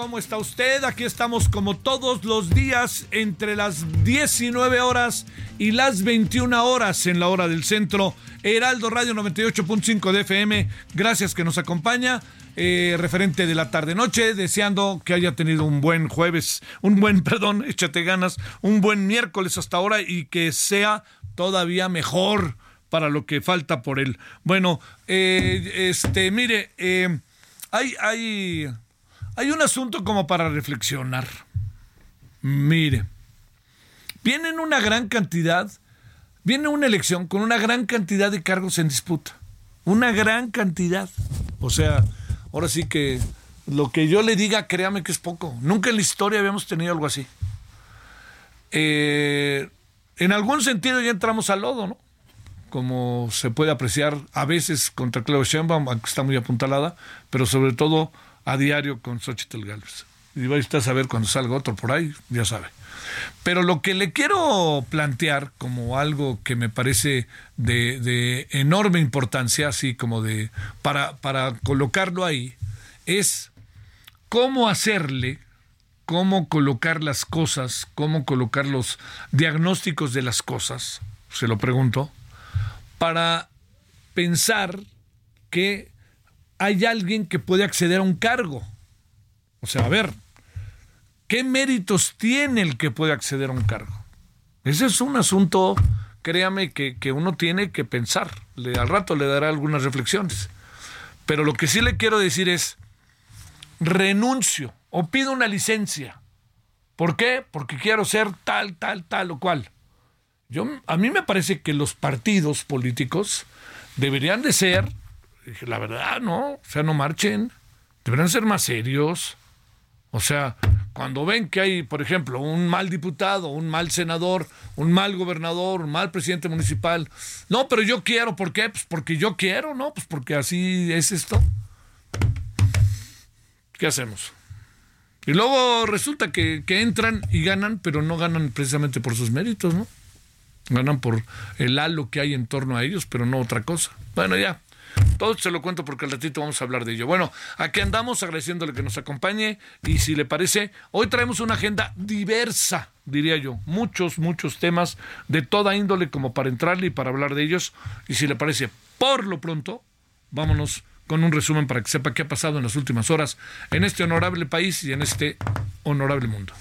¿Cómo está usted? Aquí estamos como todos los días entre las 19 horas y las 21 horas en la hora del centro. Heraldo Radio 98.5 de FM. Gracias que nos acompaña. Eh, referente de la tarde-noche, deseando que haya tenido un buen jueves, un buen, perdón, échate ganas, un buen miércoles hasta ahora y que sea todavía mejor para lo que falta por él. Bueno, eh, este, mire, eh, hay, hay, hay un asunto como para reflexionar. Mire, vienen una gran cantidad, viene una elección con una gran cantidad de cargos en disputa. Una gran cantidad. O sea, ahora sí que lo que yo le diga, créame que es poco. Nunca en la historia habíamos tenido algo así. Eh, en algún sentido ya entramos al lodo, ¿no? como se puede apreciar a veces contra Claudia Sheinbaum, aunque está muy apuntalada, pero sobre todo a diario con Xochitl Gálvez. Y va usted a saber cuando salga otro por ahí, ya sabe. Pero lo que le quiero plantear como algo que me parece de, de enorme importancia, así como de para, para colocarlo ahí, es cómo hacerle, cómo colocar las cosas, cómo colocar los diagnósticos de las cosas, se lo pregunto, para pensar que hay alguien que puede acceder a un cargo. O sea, a ver, ¿qué méritos tiene el que puede acceder a un cargo? Ese es un asunto, créame, que, que uno tiene que pensar. Le, al rato le dará algunas reflexiones. Pero lo que sí le quiero decir es, renuncio o pido una licencia. ¿Por qué? Porque quiero ser tal, tal, tal o cual. Yo, a mí me parece que los partidos políticos deberían de ser, la verdad, ¿no? O sea, no marchen, deberían ser más serios. O sea, cuando ven que hay, por ejemplo, un mal diputado, un mal senador, un mal gobernador, un mal presidente municipal, no, pero yo quiero, ¿por qué? Pues porque yo quiero, ¿no? Pues porque así es esto. ¿Qué hacemos? Y luego resulta que, que entran y ganan, pero no ganan precisamente por sus méritos, ¿no? ganan por el halo que hay en torno a ellos, pero no otra cosa. Bueno, ya. Todo se lo cuento porque al ratito vamos a hablar de ello. Bueno, aquí andamos agradeciéndole que nos acompañe y si le parece, hoy traemos una agenda diversa, diría yo. Muchos, muchos temas de toda índole como para entrarle y para hablar de ellos. Y si le parece, por lo pronto, vámonos con un resumen para que sepa qué ha pasado en las últimas horas en este honorable país y en este honorable mundo.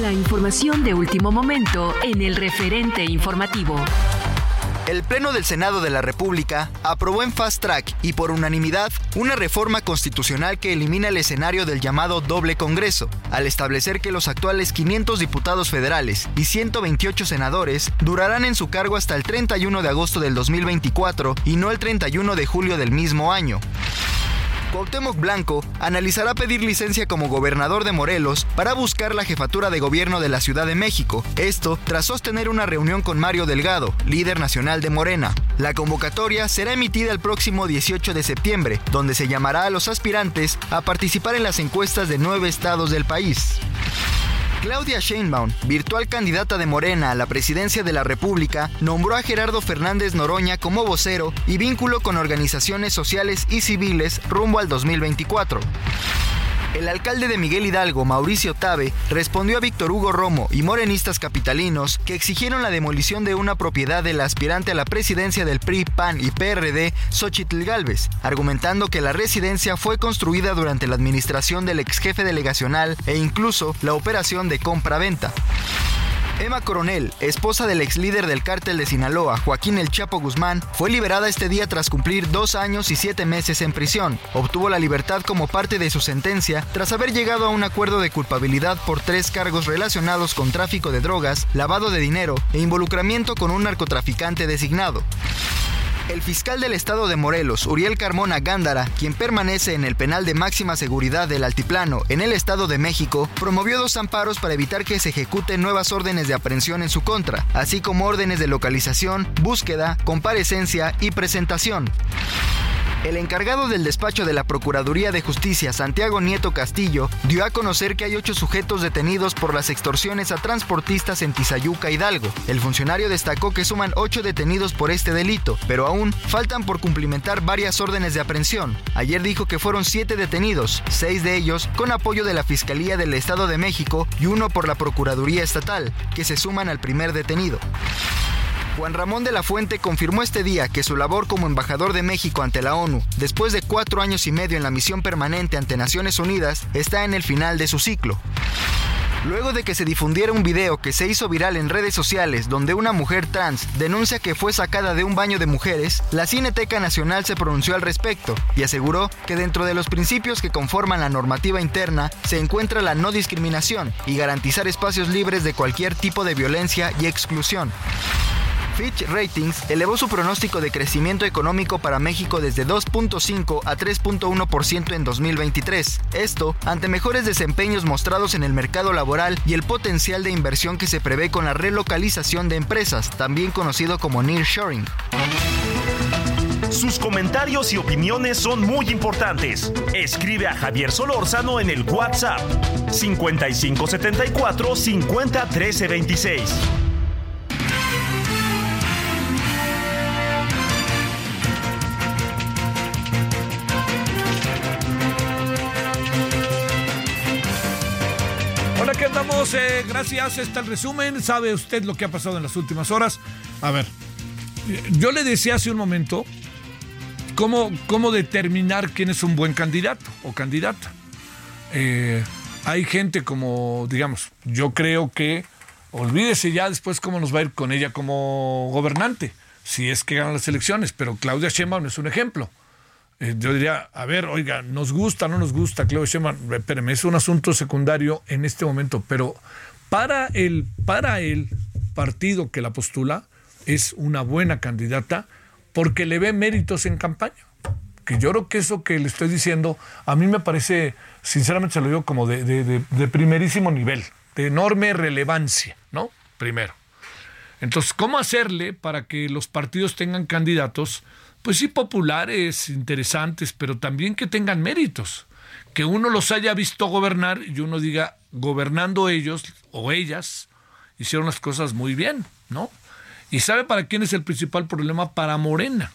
La información de último momento en el referente informativo. El Pleno del Senado de la República aprobó en fast track y por unanimidad una reforma constitucional que elimina el escenario del llamado doble Congreso, al establecer que los actuales 500 diputados federales y 128 senadores durarán en su cargo hasta el 31 de agosto del 2024 y no el 31 de julio del mismo año. Cuauhtémoc Blanco analizará pedir licencia como gobernador de Morelos para buscar la jefatura de gobierno de la Ciudad de México. Esto tras sostener una reunión con Mario Delgado, líder nacional de Morena. La convocatoria será emitida el próximo 18 de septiembre, donde se llamará a los aspirantes a participar en las encuestas de nueve estados del país. Claudia Sheinbaum, virtual candidata de Morena a la presidencia de la República, nombró a Gerardo Fernández Noroña como vocero y vínculo con organizaciones sociales y civiles rumbo al 2024. El alcalde de Miguel Hidalgo, Mauricio Tabe, respondió a Víctor Hugo Romo y morenistas capitalinos que exigieron la demolición de una propiedad del aspirante a la presidencia del PRI, PAN y PRD, Xochitl Galvez, argumentando que la residencia fue construida durante la administración del ex jefe delegacional e incluso la operación de compra-venta. Emma Coronel, esposa del ex líder del cártel de Sinaloa, Joaquín El Chapo Guzmán, fue liberada este día tras cumplir dos años y siete meses en prisión. Obtuvo la libertad como parte de su sentencia tras haber llegado a un acuerdo de culpabilidad por tres cargos relacionados con tráfico de drogas, lavado de dinero e involucramiento con un narcotraficante designado. El fiscal del estado de Morelos, Uriel Carmona Gándara, quien permanece en el penal de máxima seguridad del Altiplano en el estado de México, promovió dos amparos para evitar que se ejecuten nuevas órdenes de aprehensión en su contra, así como órdenes de localización, búsqueda, comparecencia y presentación. El encargado del despacho de la Procuraduría de Justicia, Santiago Nieto Castillo, dio a conocer que hay ocho sujetos detenidos por las extorsiones a transportistas en Tizayuca, Hidalgo. El funcionario destacó que suman ocho detenidos por este delito, pero aún faltan por cumplimentar varias órdenes de aprehensión. Ayer dijo que fueron siete detenidos, seis de ellos con apoyo de la Fiscalía del Estado de México y uno por la Procuraduría Estatal, que se suman al primer detenido. Juan Ramón de la Fuente confirmó este día que su labor como embajador de México ante la ONU, después de cuatro años y medio en la misión permanente ante Naciones Unidas, está en el final de su ciclo. Luego de que se difundiera un video que se hizo viral en redes sociales donde una mujer trans denuncia que fue sacada de un baño de mujeres, la Cineteca Nacional se pronunció al respecto y aseguró que dentro de los principios que conforman la normativa interna se encuentra la no discriminación y garantizar espacios libres de cualquier tipo de violencia y exclusión. Fitch Ratings elevó su pronóstico de crecimiento económico para México desde 2.5 a 3.1% en 2023. Esto ante mejores desempeños mostrados en el mercado laboral y el potencial de inversión que se prevé con la relocalización de empresas, también conocido como nearshoring. Sus comentarios y opiniones son muy importantes. Escribe a Javier Solórzano en el WhatsApp 5574 50 amigos, gracias. Este el resumen. Sabe usted lo que ha pasado en las últimas horas. A ver, yo le decía hace un momento cómo, cómo determinar quién es un buen candidato o candidata. Eh, hay gente como, digamos, yo creo que olvídese ya después cómo nos va a ir con ella como gobernante, si es que ganan las elecciones, pero Claudia Sheinbaum es un ejemplo. Eh, yo diría, a ver, oiga, nos gusta, no nos gusta, Claudia Sheinbaum, espérame, es un asunto secundario en este momento, pero para el, para el partido que la postula es una buena candidata porque le ve méritos en campaña. Que yo creo que eso que le estoy diciendo, a mí me parece, sinceramente se lo digo como de, de primerísimo nivel, de enorme relevancia, ¿no? Primero. Entonces, ¿cómo hacerle para que los partidos tengan candidatos? Pues sí, populares, interesantes, pero también que tengan méritos. Que uno los haya visto gobernar y uno diga, gobernando ellos o ellas, hicieron las cosas muy bien, ¿no? ¿Y sabe para quién es el principal problema? Para Morena.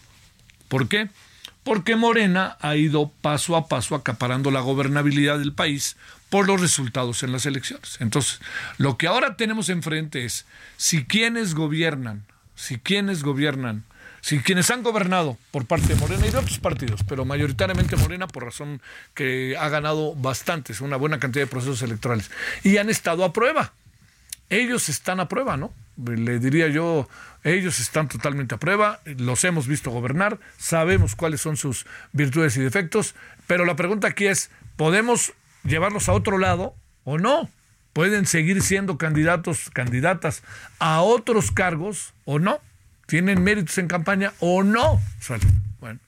¿Por qué? Porque Morena ha ido paso a paso acaparando la gobernabilidad del país por los resultados en las elecciones. Entonces, lo que ahora tenemos enfrente es si quienes gobiernan, si quienes gobiernan si quienes han gobernado por parte de Morena y de otros partidos, pero mayoritariamente Morena por razón que ha ganado bastantes, una buena cantidad de procesos electorales, y han estado a prueba. Ellos están a prueba, ¿no? le diría yo, ellos están totalmente a prueba, los hemos visto gobernar, sabemos cuáles son sus virtudes y defectos, pero la pregunta aquí es, ¿podemos llevarlos a otro lado o no? ¿Pueden seguir siendo candidatos, candidatas a otros cargos o no? ¿Tienen méritos en campaña o no? Bueno.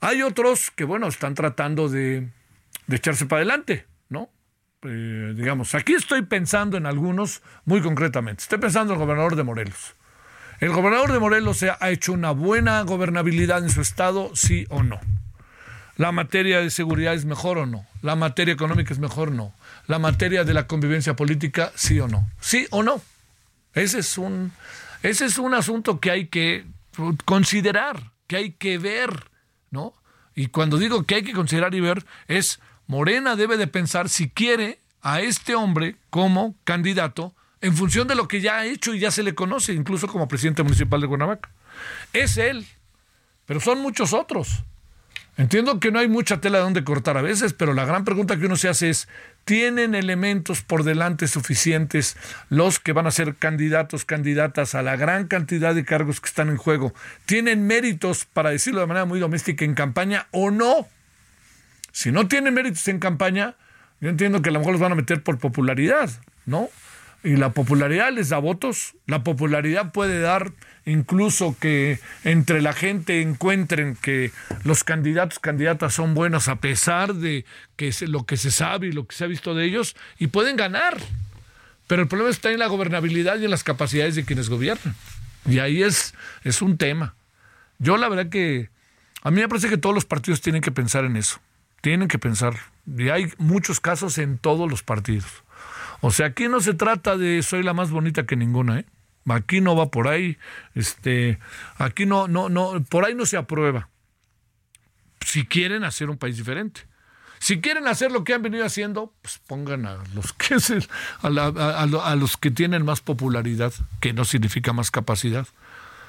Hay otros que, bueno, están tratando de, de echarse para adelante, ¿no? Eh, digamos, aquí estoy pensando en algunos muy concretamente. Estoy pensando en el gobernador de Morelos. ¿El gobernador de Morelos ha hecho una buena gobernabilidad en su estado, sí o no? ¿La materia de seguridad es mejor o no? ¿La materia económica es mejor o no? ¿La materia de la convivencia política, sí o no? ¿Sí o no? Ese es un, ese es un asunto que hay que considerar, que hay que ver, ¿no? Y cuando digo que hay que considerar y ver, es Morena debe de pensar si quiere a este hombre como candidato en función de lo que ya ha hecho y ya se le conoce, incluso como presidente municipal de Cuernavaca. Es él, pero son muchos otros. Entiendo que no hay mucha tela de donde cortar a veces, pero la gran pregunta que uno se hace es, ¿tienen elementos por delante suficientes los que van a ser candidatos, candidatas a la gran cantidad de cargos que están en juego? ¿Tienen méritos, para decirlo de manera muy doméstica, en campaña o no? Si no tienen méritos en campaña, yo entiendo que a lo mejor los van a meter por popularidad, ¿no? Y la popularidad les da votos, la popularidad puede dar incluso que entre la gente encuentren que los candidatos, candidatas son buenos a pesar de que lo que se sabe y lo que se ha visto de ellos y pueden ganar. Pero el problema está en la gobernabilidad y en las capacidades de quienes gobiernan. Y ahí es, es un tema. Yo la verdad que a mí me parece que todos los partidos tienen que pensar en eso. Tienen que pensar. Y hay muchos casos en todos los partidos. O sea, aquí no se trata de soy la más bonita que ninguna, ¿eh? Aquí no va por ahí, este, aquí no, no, no, por ahí no se aprueba. Si quieren hacer un país diferente. Si quieren hacer lo que han venido haciendo, pues pongan a los que a, a los que tienen más popularidad, que no significa más capacidad.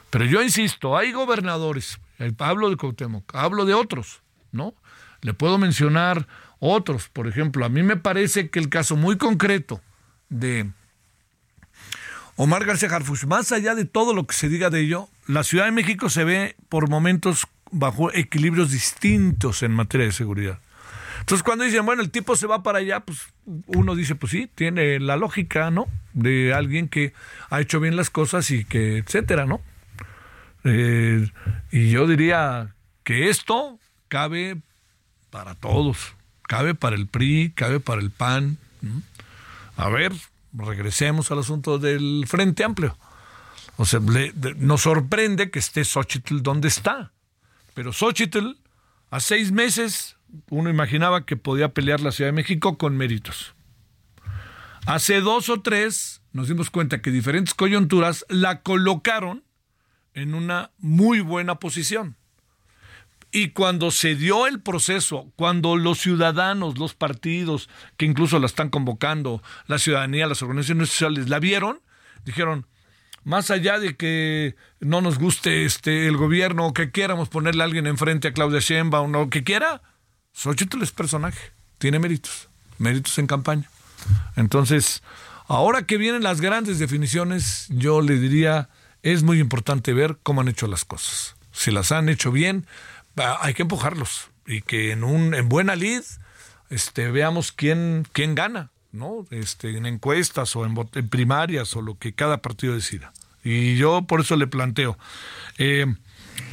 Pero yo insisto, hay gobernadores, hablo de Cuauhtémoc, hablo de otros, ¿no? Le puedo mencionar otros, por ejemplo, a mí me parece que el caso muy concreto de Omar García Harfuch, más allá de todo lo que se diga de ello, la Ciudad de México se ve por momentos bajo equilibrios distintos en materia de seguridad. Entonces cuando dicen, bueno, el tipo se va para allá, pues uno dice, pues sí, tiene la lógica, ¿no? De alguien que ha hecho bien las cosas y que, etcétera, ¿no? Eh, y yo diría que esto cabe para todos. Cabe para el PRI, cabe para el PAN. A ver, regresemos al asunto del Frente Amplio. O sea, nos sorprende que esté Xochitl donde está. Pero Xochitl, a seis meses, uno imaginaba que podía pelear la Ciudad de México con méritos. Hace dos o tres nos dimos cuenta que diferentes coyunturas la colocaron en una muy buena posición. Y cuando se dio el proceso, cuando los ciudadanos, los partidos, que incluso la están convocando, la ciudadanía, las organizaciones sociales, la vieron, dijeron, más allá de que no nos guste este el gobierno o que quieramos ponerle a alguien enfrente a Claudia Sheinbaum o que quiera, Xochitl es personaje, tiene méritos, méritos en campaña. Entonces, ahora que vienen las grandes definiciones, yo le diría, es muy importante ver cómo han hecho las cosas. Si las han hecho bien, hay que empujarlos y que en un en buena lid este veamos quién quién gana no este en encuestas o en, primarias o lo que cada partido decida. Y yo por eso le planteo eh,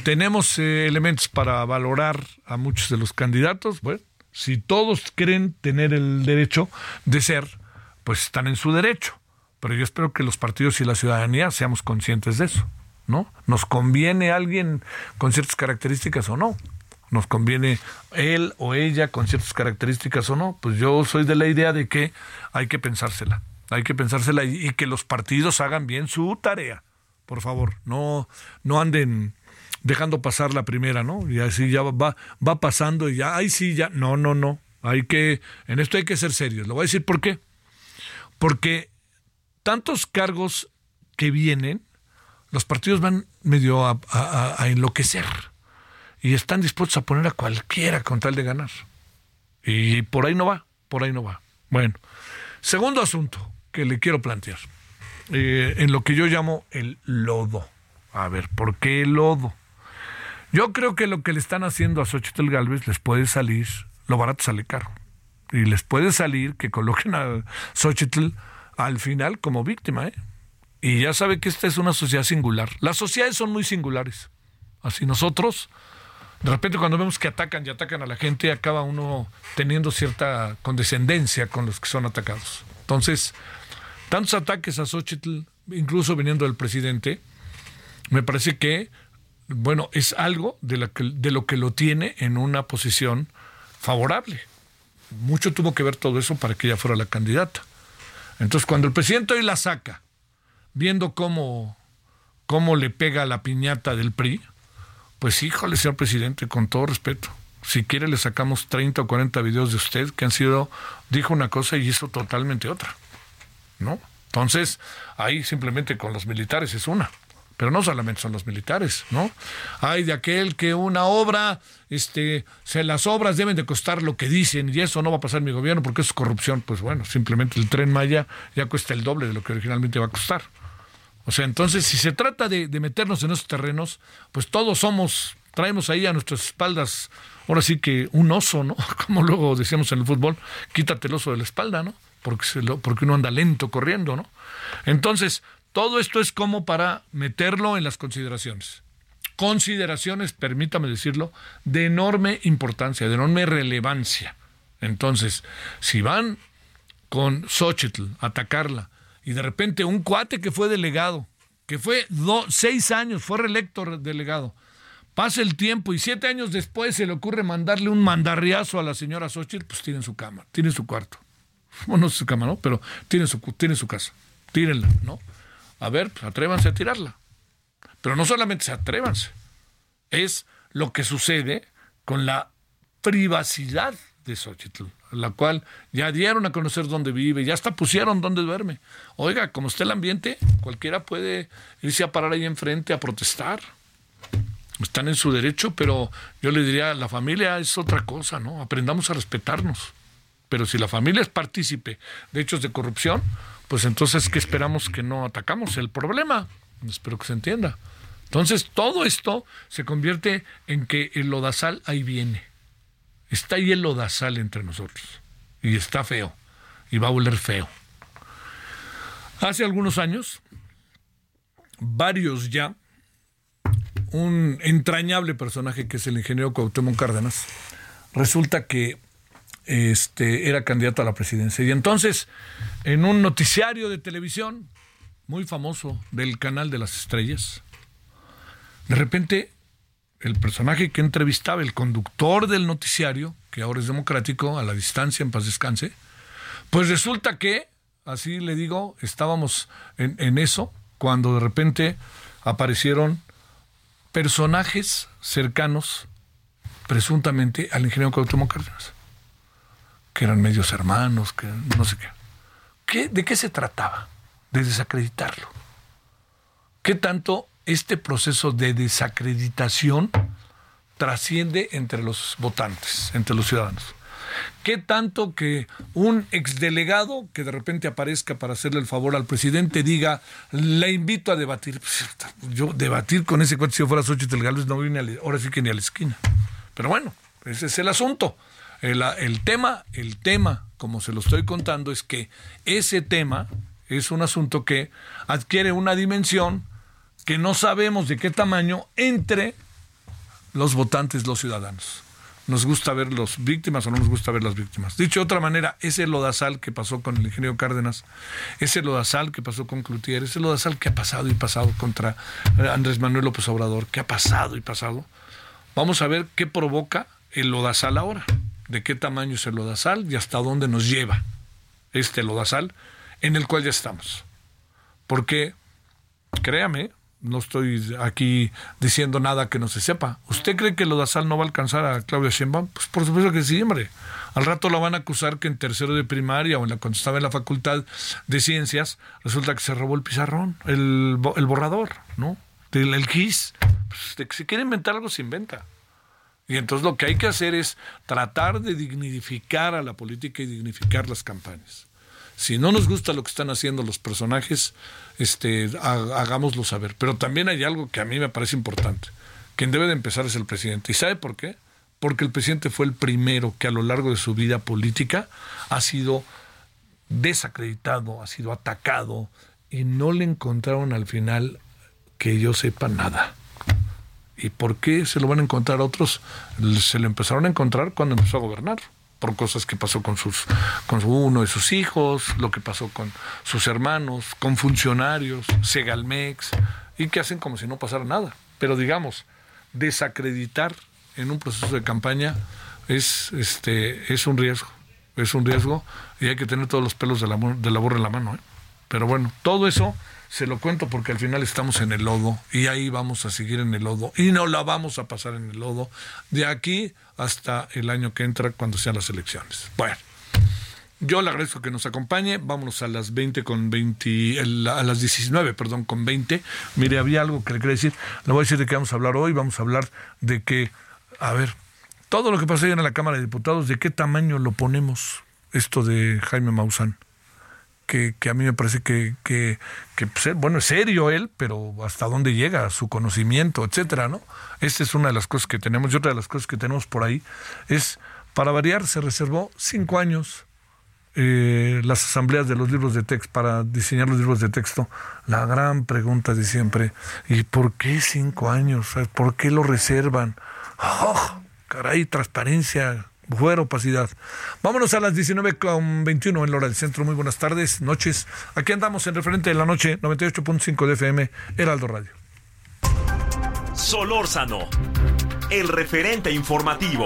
tenemos eh, elementos para valorar a muchos de los candidatos. Bueno si todos creen tener el derecho de ser pues están en su derecho. Pero yo espero que los partidos y la ciudadanía seamos conscientes de eso ¿no? ¿Nos conviene alguien con ciertas características o no? ¿Nos conviene él o ella con ciertas características o no? Pues yo soy de la idea de que hay que pensársela, hay que pensársela y, que los partidos hagan bien su tarea, por favor, no, no anden dejando pasar la primera, ¿no? Y así ya va, va pasando y ya, ay sí, ya, no, no, no, hay que, en esto hay que ser serios, lo voy a decir por qué, porque tantos cargos que vienen, los partidos van medio a, enloquecer y están dispuestos a poner a cualquiera con tal de ganar. Y por ahí no va, por ahí no va. Bueno, segundo asunto que le quiero plantear. eh, en lo que yo llamo el lodo. A ver, ¿por qué el lodo? Yo creo que lo que le están haciendo a Xochitl Galvez les puede salir, lo barato sale caro. Y les puede salir que coloquen a Xochitl al final como víctima, ¿eh? Y ya sabe que esta es una sociedad singular. Las sociedades son muy singulares. Así nosotros, de repente cuando vemos que atacan y atacan a la gente, acaba uno teniendo cierta condescendencia con los que son atacados. Entonces, tantos ataques a Xochitl, incluso viniendo del presidente, me parece que, bueno, es algo de, de lo que lo tiene en una posición favorable. Mucho tuvo que ver todo eso para que ella fuera la candidata. Entonces, cuando el presidente hoy la saca, viendo cómo, cómo le pega la piñata del PRI, pues híjole, señor presidente, con todo respeto. Si quiere le sacamos 30 o 40 videos de usted que han sido, dijo una cosa y hizo totalmente otra. ¿No? Entonces, ahí simplemente con los militares es una. Pero no solamente son los militares, ¿no? Hay de aquel que una obra, este, se, las obras deben de costar lo que dicen y eso no va a pasar en mi gobierno porque es corrupción. Pues bueno, simplemente el tren Maya ya cuesta el doble de lo que originalmente va a costar. O sea, entonces, si se trata de, meternos en esos terrenos, pues todos somos, traemos ahí a nuestras espaldas, ahora sí que un oso, ¿no? Como luego decíamos en el fútbol, quítate el oso de la espalda, ¿no? Porque, porque uno anda lento corriendo, ¿no? Entonces, todo esto es como para meterlo en las consideraciones. Consideraciones, permítame decirlo, de enorme importancia, de enorme relevancia. Entonces, si van con Xochitl a atacarla, y de repente un cuate que fue delegado, que fue seis años, fue reelecto delegado, pasa el tiempo y siete años después se le ocurre mandarle un mandarriazo a la señora Xochitl, pues tiene su cama, tiene su cuarto. Bueno, no su cama, ¿no? Pero tiene su, tiene su casa. Tírenla, ¿no? A ver, pues atrévanse a tirarla. Pero no solamente se atrévanse, es lo que sucede con la privacidad de Xochitl la cual ya dieron a conocer dónde vive, ya hasta pusieron dónde duerme. Oiga, como está el ambiente, cualquiera puede irse a parar ahí enfrente a protestar. Están en su derecho, pero yo le diría, la familia es otra cosa, ¿no? Aprendamos a respetarnos. Pero si la familia es partícipe de hechos de corrupción, pues entonces, ¿qué esperamos que no atacamos? El problema, espero que se entienda. Entonces, todo esto se convierte en que el lodazal ahí viene Está ahí el lodazal entre nosotros. Y está feo. Y va a oler feo. Hace algunos años, varios ya, un entrañable personaje que es el ingeniero Cuauhtémoc Cárdenas, resulta que este, era candidato a la presidencia. Y entonces, en un noticiario de televisión muy famoso del canal de las estrellas, de repente el personaje que entrevistaba, el conductor del noticiario, que ahora es democrático, a la distancia, en paz descanse, pues resulta que, así le digo, estábamos en, eso, cuando de repente aparecieron personajes cercanos, presuntamente, al ingeniero Cuauhtémoc Cárdenas, que eran medios hermanos, que no sé qué. ¿Qué. ¿De qué se trataba? De desacreditarlo. ¿Qué tanto este proceso de desacreditación trasciende entre los votantes, entre los ciudadanos. ¿Qué tanto que un exdelegado que de repente aparezca para hacerle el favor al presidente diga, le invito a debatir? Pues, yo debatir con ese cuate si yo fuera Xochitl Gálvez no vine ahora sí que ni a la esquina. Pero bueno, ese es el asunto. El tema, el tema, como se lo estoy contando, es que ese tema es un asunto que adquiere una dimensión que no sabemos de qué tamaño entre los votantes, los ciudadanos. Nos gusta ver las víctimas o no nos gusta ver las víctimas. Dicho de otra manera, ese lodazal que pasó con el ingeniero Cárdenas, ese lodazal que pasó con Cloutier, ese lodazal que ha pasado y pasado contra eh, Andrés Manuel López Obrador, que ha pasado y pasado, vamos a ver qué provoca el lodazal ahora, de qué tamaño es el lodazal y hasta dónde nos lleva este lodazal en el cual ya estamos. Porque, créame, no estoy aquí diciendo nada que no se sepa. ¿Usted cree que lo de Sal no va a alcanzar a Claudia Sheinbaum? Pues por supuesto que sí, hombre. Al rato la van a acusar que en tercero de primaria o en la, cuando estaba en la facultad de ciencias, resulta que se robó el pizarrón, el, el borrador, ¿no? El, el GIS. Pues, si quiere inventar algo, se inventa. Y entonces lo que hay que hacer es tratar de dignificar a la política y dignificar las campañas. Si no nos gusta lo que están haciendo los personajes, este, hagámoslo saber. Pero también hay algo que a mí me parece importante. Quien debe de empezar es el presidente. ¿Y sabe por qué? Porque el presidente fue el primero que a lo largo de su vida política ha sido desacreditado, ha sido atacado y no le encontraron al final que yo sepa nada. ¿Y por qué se lo van a encontrar otros? Se lo empezaron a encontrar cuando empezó a gobernar por cosas que pasó con sus con uno de sus hijos, lo que pasó con sus hermanos, con funcionarios, Segalmex y que hacen como si no pasara nada. Pero digamos, desacreditar en un proceso de campaña es este es un riesgo, es un riesgo y hay que tener todos los pelos de la, de la borra en la mano. ¿eh? Pero bueno, todo eso se lo cuento porque al final estamos en el lodo y ahí vamos a seguir en el lodo y no la vamos a pasar en el lodo de aquí hasta el año que entra cuando sean las elecciones. Bueno, yo le agradezco que nos acompañe. Vámonos a las 20 con 20, a las 19, perdón, con 20. Mire, había algo que le quería decir. Le voy a decir de qué vamos a hablar hoy. Vamos a hablar de que, a ver, todo lo que pasó ayer en la Cámara de Diputados, ¿de qué tamaño lo ponemos esto de Jaime Maussan? Que, a mí me parece que, que, pues, bueno, es serio él, pero hasta dónde llega su conocimiento, etcétera, ¿no? Esta es una de las cosas que tenemos. Y otra de las cosas que tenemos por ahí es, para variar, se reservó cinco años eh, las asambleas de los libros de texto para diseñar los libros de texto. La gran pregunta de siempre, ¿y por qué cinco años? ¿Por qué lo reservan? ¡Oh! Caray, transparencia, fuera opacidad. Vámonos a las 19.21 en la hora del centro. Muy buenas tardes, noches. Aquí andamos en referente de la noche, 98.5 de FM, Heraldo Radio. Solórzano, el referente informativo.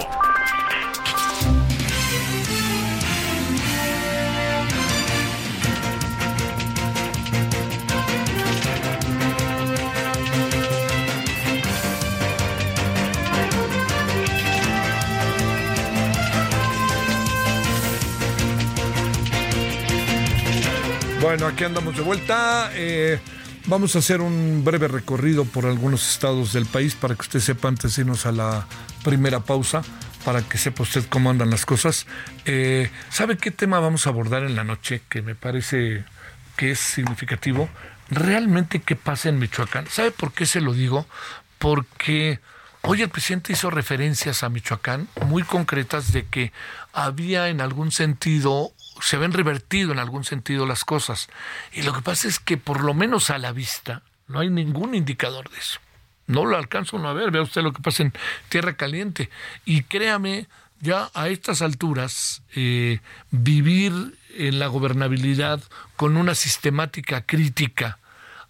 Bueno, aquí andamos de vuelta. Eh, vamos a hacer un breve recorrido por algunos estados del país para que usted sepa antes de irnos a la primera pausa, para que sepa usted cómo andan las cosas. Eh, ¿Sabe qué tema vamos a abordar en la noche que me parece que es significativo? Realmente qué pasa en Michoacán. ¿Sabe por qué se lo digo? Porque hoy el presidente hizo referencias a Michoacán muy concretas de que había en algún sentido se habían revertido en algún sentido las cosas. Y lo que pasa es que por lo menos a la vista no hay ningún indicador de eso. No lo alcanzo a ver. Vea usted lo que pasa en Tierra Caliente. Y créame, ya a estas alturas, eh, vivir en la gobernabilidad con una sistemática crítica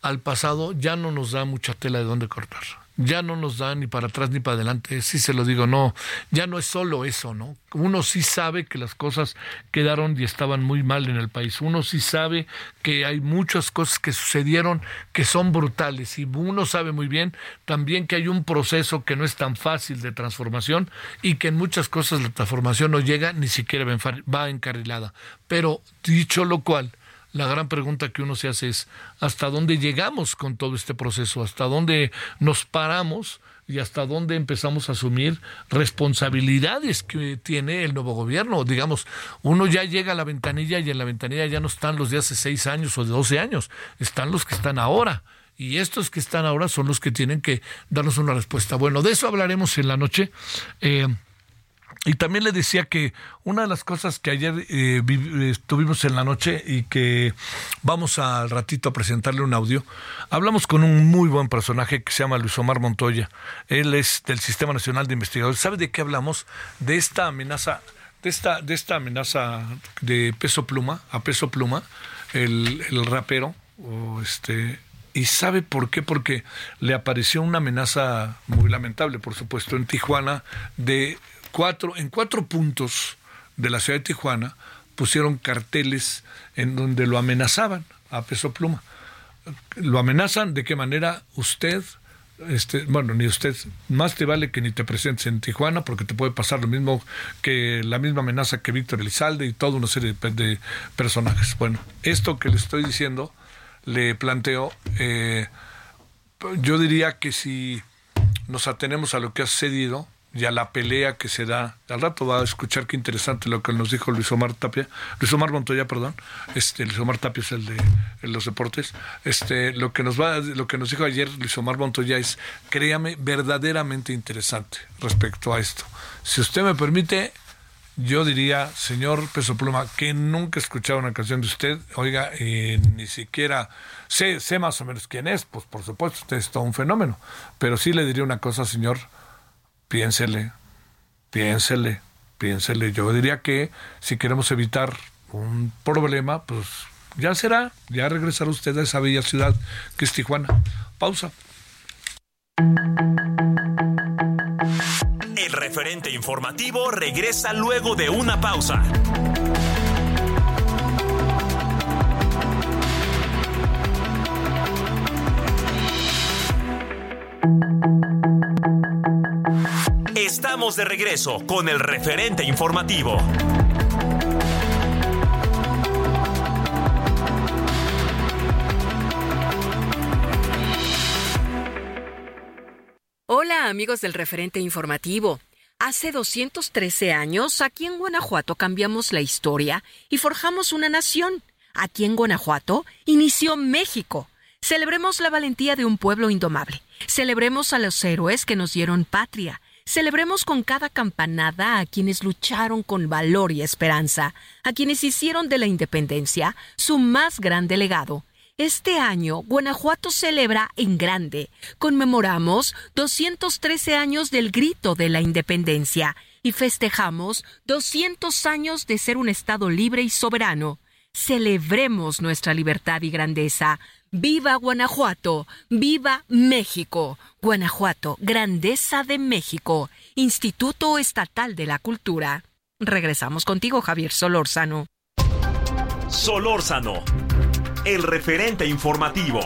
al pasado ya no nos da mucha tela de dónde cortar ya no nos da ni para atrás ni para adelante, sí se lo digo, no, ya no es solo eso, ¿no? Uno sí sabe que las cosas quedaron y estaban muy mal en el país, uno sí sabe que hay muchas cosas que sucedieron que son brutales y uno sabe muy bien también que hay un proceso que no es tan fácil de transformación y que en muchas cosas la transformación no llega ni siquiera va encarrilada. Pero dicho lo cual, la gran pregunta que uno se hace es hasta dónde llegamos con todo este proceso, hasta dónde nos paramos y hasta dónde empezamos a asumir responsabilidades que tiene el nuevo gobierno. Digamos, uno ya llega a la ventanilla y en la ventanilla ya no están los de hace seis años o de doce años, están los que están ahora. Y estos que están ahora son los que tienen que darnos una respuesta. Bueno, de eso hablaremos en la noche. Eh, y también le decía que una de las cosas que ayer eh, estuvimos en la noche y que vamos al ratito a presentarle un audio, hablamos con un muy buen personaje que se llama Luis Omar Montoya. Él es del Sistema Nacional de Investigadores. ¿Sabe de qué hablamos? De esta amenaza, de esta, de esta amenaza de peso pluma, a peso pluma, el, el rapero, o este, ¿Y sabe por qué? Porque le apareció una amenaza muy lamentable, por supuesto, en Tijuana, de cuatro, en cuatro puntos de la ciudad de Tijuana pusieron carteles en donde lo amenazaban a peso pluma. Lo amenazan de qué manera usted, este, bueno, ni usted, más te vale que ni te presentes en Tijuana porque te puede pasar lo mismo que la misma amenaza que Víctor Elizalde y toda una serie de, personajes. Bueno, esto que le estoy diciendo le planteo, eh, yo diría que si nos atenemos a lo que ha sucedido, y a la pelea que se da. Al rato va a escuchar qué interesante lo que nos dijo Luis Omar Tapia, Luis Omar Montoya, perdón. Este Luis Omar Tapia es el de, los deportes. Este lo que nos va lo que nos dijo ayer Luis Omar Montoya es créame verdaderamente interesante respecto a esto. Si usted me permite, yo diría, señor Peso Pluma, que nunca he escuchado una canción de usted, oiga, ni siquiera sé, sé más o menos quién es, pues por supuesto, usted es todo un fenómeno, pero sí le diría una cosa, señor, piénsele, piénsele, piénsele. Yo diría que si queremos evitar un problema, pues ya será, ya regresará usted a esa bella ciudad que es Tijuana. Pausa. El referente informativo regresa luego de una pausa. De regreso con el referente informativo. Hola amigos del referente informativo. Hace 213 años, aquí en Guanajuato cambiamos la historia y forjamos una nación. Aquí en Guanajuato inició México. Celebremos la valentía de un pueblo indomable. Celebremos a los héroes que nos dieron patria. Celebremos con cada campanada a quienes lucharon con valor y esperanza, a quienes hicieron de la independencia su más grande legado. Este año, Guanajuato celebra en grande. Conmemoramos 213 años del grito de la independencia y festejamos 200 años de ser un Estado libre y soberano. Celebremos nuestra libertad y grandeza. Viva Guanajuato, viva México. Guanajuato, Grandeza de México, Instituto Estatal de la Cultura. Regresamos contigo, Javier Solórzano. Solórzano, el referente informativo.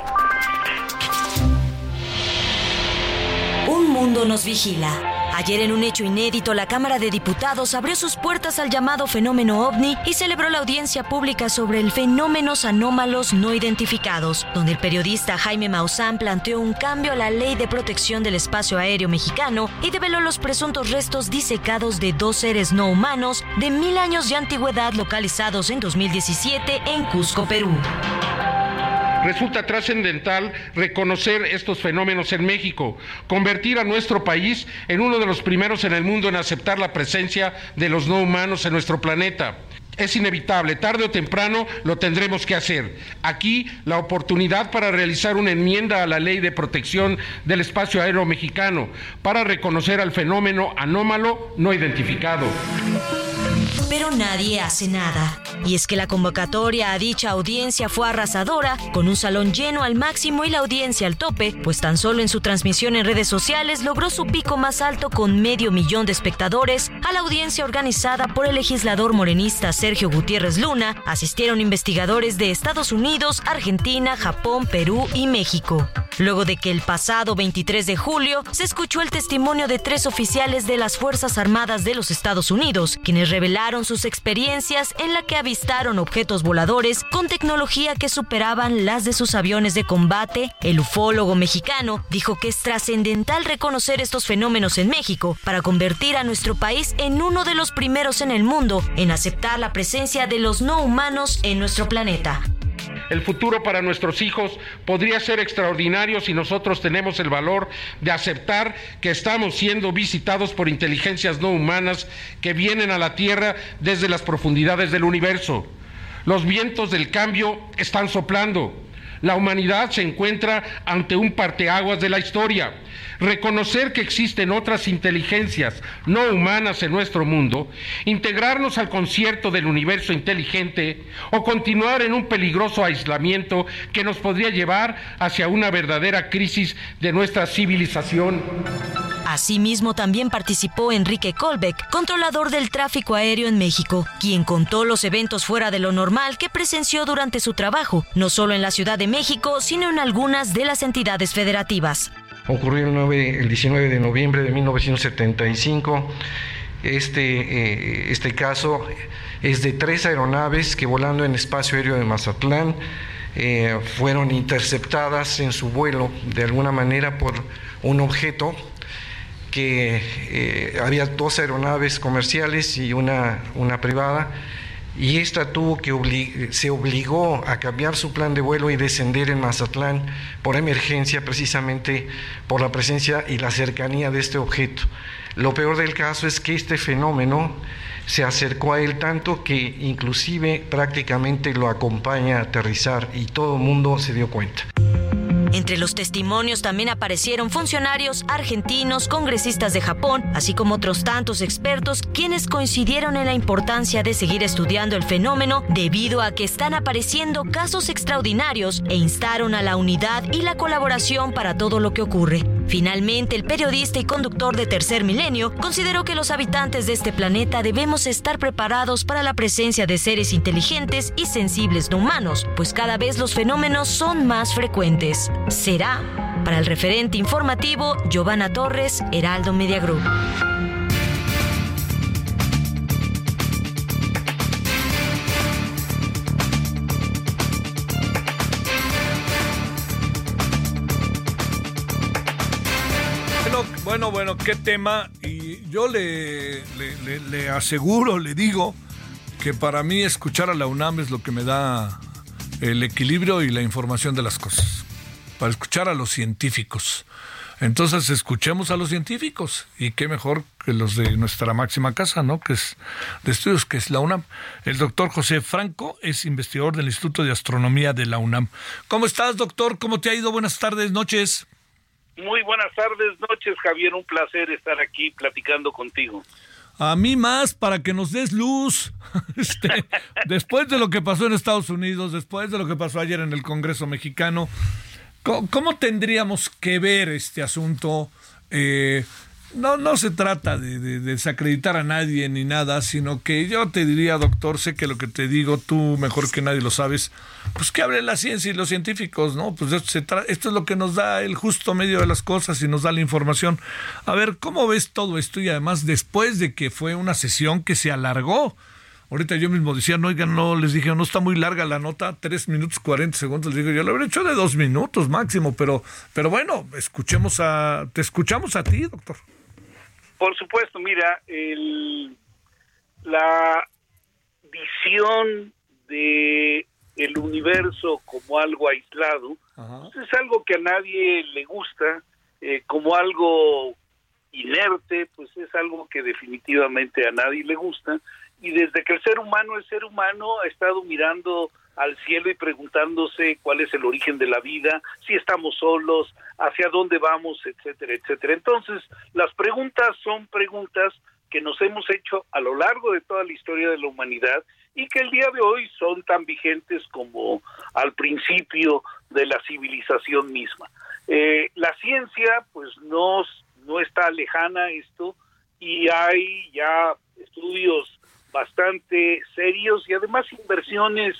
Un mundo nos vigila Ayer en un hecho inédito, la Cámara de Diputados abrió sus puertas al llamado fenómeno ovni y celebró la audiencia pública sobre el fenómenos anómalos no identificados, donde el periodista Jaime Maussan planteó un cambio a la ley de protección del espacio aéreo mexicano y develó los presuntos restos disecados de dos seres no humanos de mil años de antigüedad localizados en 2017 en Cusco, Perú. Resulta trascendental reconocer estos fenómenos en México, convertir a nuestro país en uno de los primeros en el mundo en aceptar la presencia de los no humanos en nuestro planeta. Es inevitable, tarde o temprano lo tendremos que hacer. Aquí la oportunidad para realizar una enmienda a la ley de protección del espacio aéreo mexicano para reconocer al fenómeno anómalo no identificado. Pero nadie hace nada. Y es que la convocatoria a dicha audiencia fue arrasadora, con un salón lleno al máximo y la audiencia al tope, pues tan solo en su transmisión en redes sociales logró su pico más alto con medio millón de espectadores a la audiencia organizada por el legislador morenista Sergio Gutiérrez Luna. Asistieron investigadores de Estados Unidos, Argentina, Japón, Perú y México. Luego de que el pasado 23 de julio se escuchó el testimonio de tres oficiales de las Fuerzas Armadas de los Estados Unidos, quienes revelaron sus experiencias en la que avistaron objetos voladores con tecnología que superaban las de sus aviones de combate, el ufólogo mexicano dijo que es trascendental reconocer estos fenómenos en México para convertir a nuestro país en uno de los primeros en el mundo en aceptar la presencia de los no humanos en nuestro planeta. El futuro para nuestros hijos podría ser extraordinario si nosotros tenemos el valor de aceptar que estamos siendo visitados por inteligencias no humanas que vienen a la Tierra desde las profundidades del universo. Los vientos del cambio están soplando. La humanidad se encuentra ante un parteaguas de la historia reconocer que existen otras inteligencias no humanas en nuestro mundo, integrarnos al concierto del universo inteligente o continuar en un peligroso aislamiento que nos podría llevar hacia una verdadera crisis de nuestra civilización. Asimismo, también participó Enrique Colbeck, controlador del tráfico aéreo en México, quien contó los eventos fuera de lo normal que presenció durante su trabajo, no solo en la Ciudad de México, sino en algunas de las entidades federativas ocurrió el, 9, el 19 de noviembre de 1975. Este, eh, este caso es de tres aeronaves que volando en espacio aéreo de Mazatlán eh, fueron interceptadas en su vuelo de alguna manera por un objeto que eh, había dos aeronaves comerciales y una, una privada y esta tuvo que se obligó a cambiar su plan de vuelo y descender en Mazatlán por emergencia precisamente por la presencia y la cercanía de este objeto. Lo peor del caso es que este fenómeno se acercó a él tanto que inclusive prácticamente lo acompaña a aterrizar y todo el mundo se dio cuenta. Entre los testimonios también aparecieron funcionarios argentinos, congresistas de Japón, así como otros tantos expertos quienes coincidieron en la importancia de seguir estudiando el fenómeno debido a que están apareciendo casos extraordinarios e instaron a la unidad y la colaboración para todo lo que ocurre. Finalmente, el periodista y conductor de Tercer Milenio consideró que los habitantes de este planeta debemos estar preparados para la presencia de seres inteligentes y sensibles no humanos, pues cada vez los fenómenos son más frecuentes será. Para el referente informativo, Giovanna Torres, Heraldo Media Group. Bueno, bueno, qué tema. Y yo le, le, aseguro, le digo, que para mí escuchar a la UNAM es lo que me da el equilibrio y la información de las cosas para escuchar a los científicos. Entonces escuchemos a los científicos y qué mejor que los de nuestra máxima casa, ¿no? Que es de estudios, que es la UNAM. El doctor José Franco es investigador del Instituto de Astronomía de la UNAM. ¿Cómo estás, doctor? ¿Cómo te ha ido? Buenas tardes, noches. Muy buenas tardes, noches, Javier. Un placer estar aquí platicando contigo. A mí más para que nos des luz. Este, después de lo que pasó en Estados Unidos, después de lo que pasó ayer en el Congreso mexicano, ¿Cómo, tendríamos que ver este asunto? Eh, no, no se trata de, desacreditar a nadie ni nada, sino que yo te diría, doctor, sé que lo que te digo tú mejor que nadie lo sabes, pues que hable la ciencia y los científicos, ¿no? Pues esto, es lo que nos da el justo medio de las cosas y nos da la información. A ver, ¿cómo ves todo esto? Y además, después de que fue una sesión que se alargó, Ahorita yo mismo decía, no, oigan, no, les dije, no está muy larga la nota, tres minutos cuarenta segundos. Les digo, yo lo habría hecho de dos minutos máximo, pero, pero bueno, escuchemos a, te escuchamos a ti, doctor. Por supuesto, mira, el, la visión de el universo como algo aislado pues es algo que a nadie le gusta, eh, como algo inerte, pues es algo que definitivamente a nadie le gusta y desde que el ser humano es ser humano ha estado mirando al cielo y preguntándose cuál es el origen de la vida, si estamos solos, hacia dónde vamos, etcétera, etcétera. Entonces, las preguntas son preguntas que nos hemos hecho a lo largo de toda la historia de la humanidad y que el día de hoy son tan vigentes como al principio de la civilización misma. Eh, la ciencia, pues, no, no está lejana a esto y hay ya estudios bastante serios y además inversiones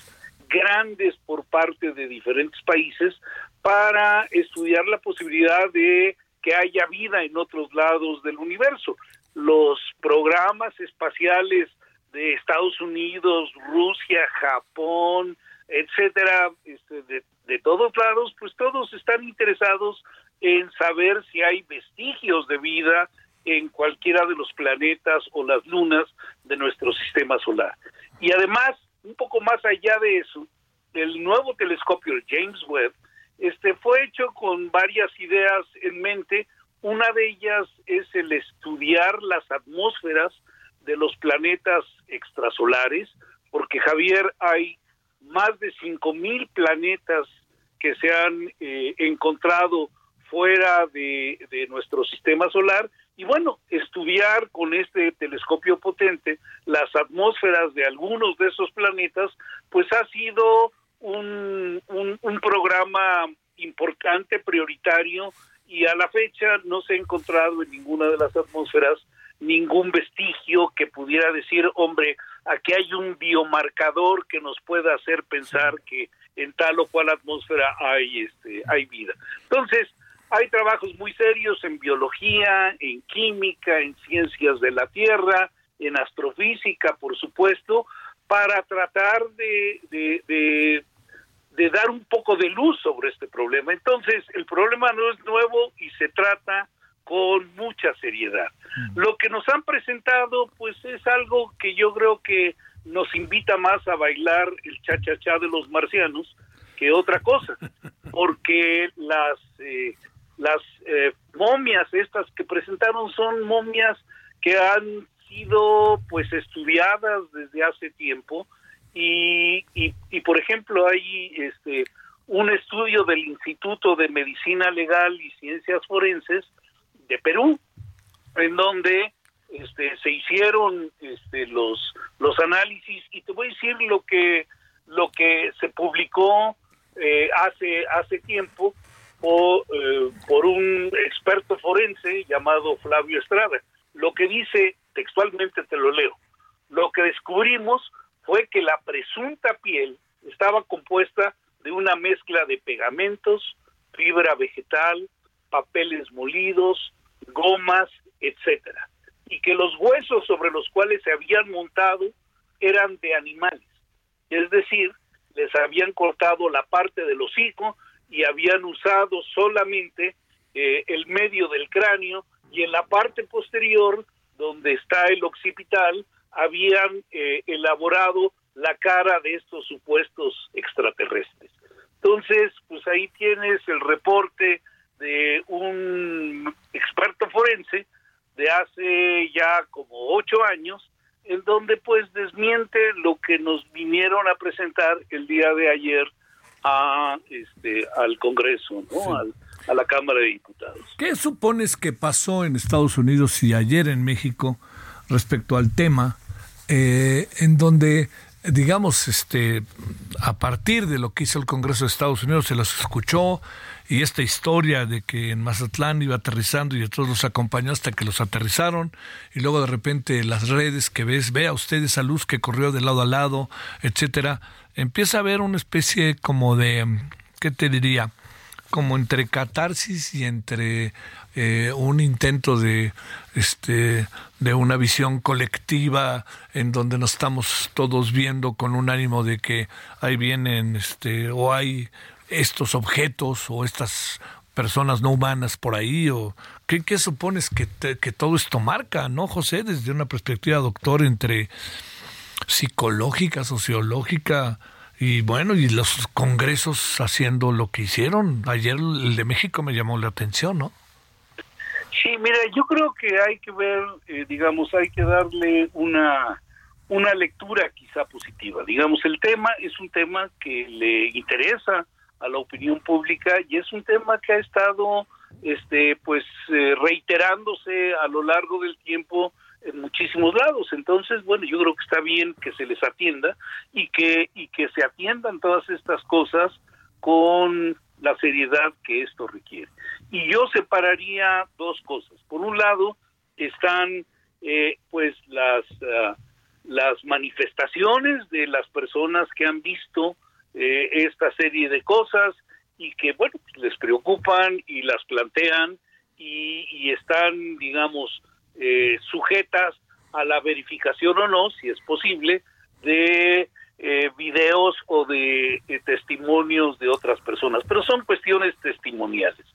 grandes por parte de diferentes países para estudiar la posibilidad de que haya vida en otros lados del universo. Los programas espaciales de Estados Unidos, Rusia, Japón, etcétera, este, de, de todos lados, pues todos están interesados en saber si hay vestigios de vida en cualquiera de los planetas o las lunas de nuestro sistema solar. Y además, un poco más allá de eso, el nuevo telescopio, el James Webb, este fue hecho con varias ideas en mente. Una de ellas es el estudiar las atmósferas de los planetas extrasolares, porque Javier hay más de 5000 planetas que se han eh, encontrado fuera de, de nuestro sistema solar y bueno, estudiar con este telescopio potente las atmósferas de algunos de esos planetas, pues ha sido un, un, programa importante, prioritario, y a la fecha no se ha encontrado en ninguna de las atmósferas ningún vestigio que pudiera decir, hombre, aquí hay un biomarcador que nos pueda hacer pensar que en tal o cual atmósfera hay este hay vida. Entonces, hay trabajos muy serios en biología, en química, en ciencias de la Tierra, en astrofísica, por supuesto, para tratar de, de, de, dar un poco de luz sobre este problema. Entonces, el problema no es nuevo y se trata con mucha seriedad. Lo que nos han presentado, pues es algo que yo creo que nos invita más a bailar el cha-cha-cha de los marcianos que otra cosa, porque las eh, las eh, momias estas que presentaron son momias que han sido pues estudiadas desde hace tiempo y, y, y por ejemplo hay este un estudio del Instituto de Medicina Legal y Ciencias Forenses de Perú en donde este, se hicieron este, los los análisis. Y te voy a decir lo que lo que se publicó eh, hace hace tiempo por, eh, por un experto forense llamado Flavio Estrada. Lo que dice textualmente te lo leo. Lo que descubrimos fue que la presunta piel estaba compuesta de una mezcla de pegamentos, fibra vegetal, papeles molidos, gomas, etcétera, y que los huesos sobre los cuales se habían montado eran de animales, es decir, les habían cortado la parte del hocico y habían usado solamente eh, el medio del cráneo y en la parte posterior, donde está el occipital, habían eh, elaborado la cara de estos supuestos extraterrestres. Entonces, pues ahí tienes el reporte de un experto forense de hace ya como ocho años, en donde pues desmiente lo que nos vinieron a presentar el día de ayer a este al Congreso, ¿no? a la Cámara de Diputados. ¿Qué supones que pasó en Estados Unidos y ayer en México respecto al tema, eh, en donde digamos, este, a partir de lo que hizo el Congreso de Estados Unidos, se los escuchó y esta historia de que en Mazatlán iba aterrizando y todos los acompañó hasta que los aterrizaron y luego de repente las redes que ves, vea usted esa luz que corrió de lado a lado, etcétera, empieza a haber una especie como de, ¿qué te diría? como entre catarsis y entre eh, un intento de este de una visión colectiva en donde nos estamos todos viendo con un ánimo de que ahí vienen este o hay estos objetos o estas personas no humanas por ahí o qué, supones que, que todo esto marca no José desde una perspectiva doctor entre psicológica sociológica y bueno, y los congresos haciendo lo que hicieron. Ayer el de México me llamó la atención, ¿no? Sí, mira, yo creo que hay que ver, eh, digamos, hay que darle una, una lectura quizá positiva. Digamos, el tema es un tema que le interesa a la opinión pública y es un tema que ha estado, este, pues, eh, reiterándose a lo largo del tiempo en muchísimos lados. Entonces, bueno, yo creo que está bien que se les atienda y que y que se atiendan todas estas cosas con la seriedad que esto requiere. Y yo separaría dos cosas. Por un lado están eh, pues las ah, las manifestaciones de las personas que han visto eh, esta serie de cosas y que bueno les preocupan y las plantean y, y están digamos eh, sujetas a la verificación o no, si es posible, de eh, videos o de eh, testimonios de otras personas, pero son cuestiones testimoniales.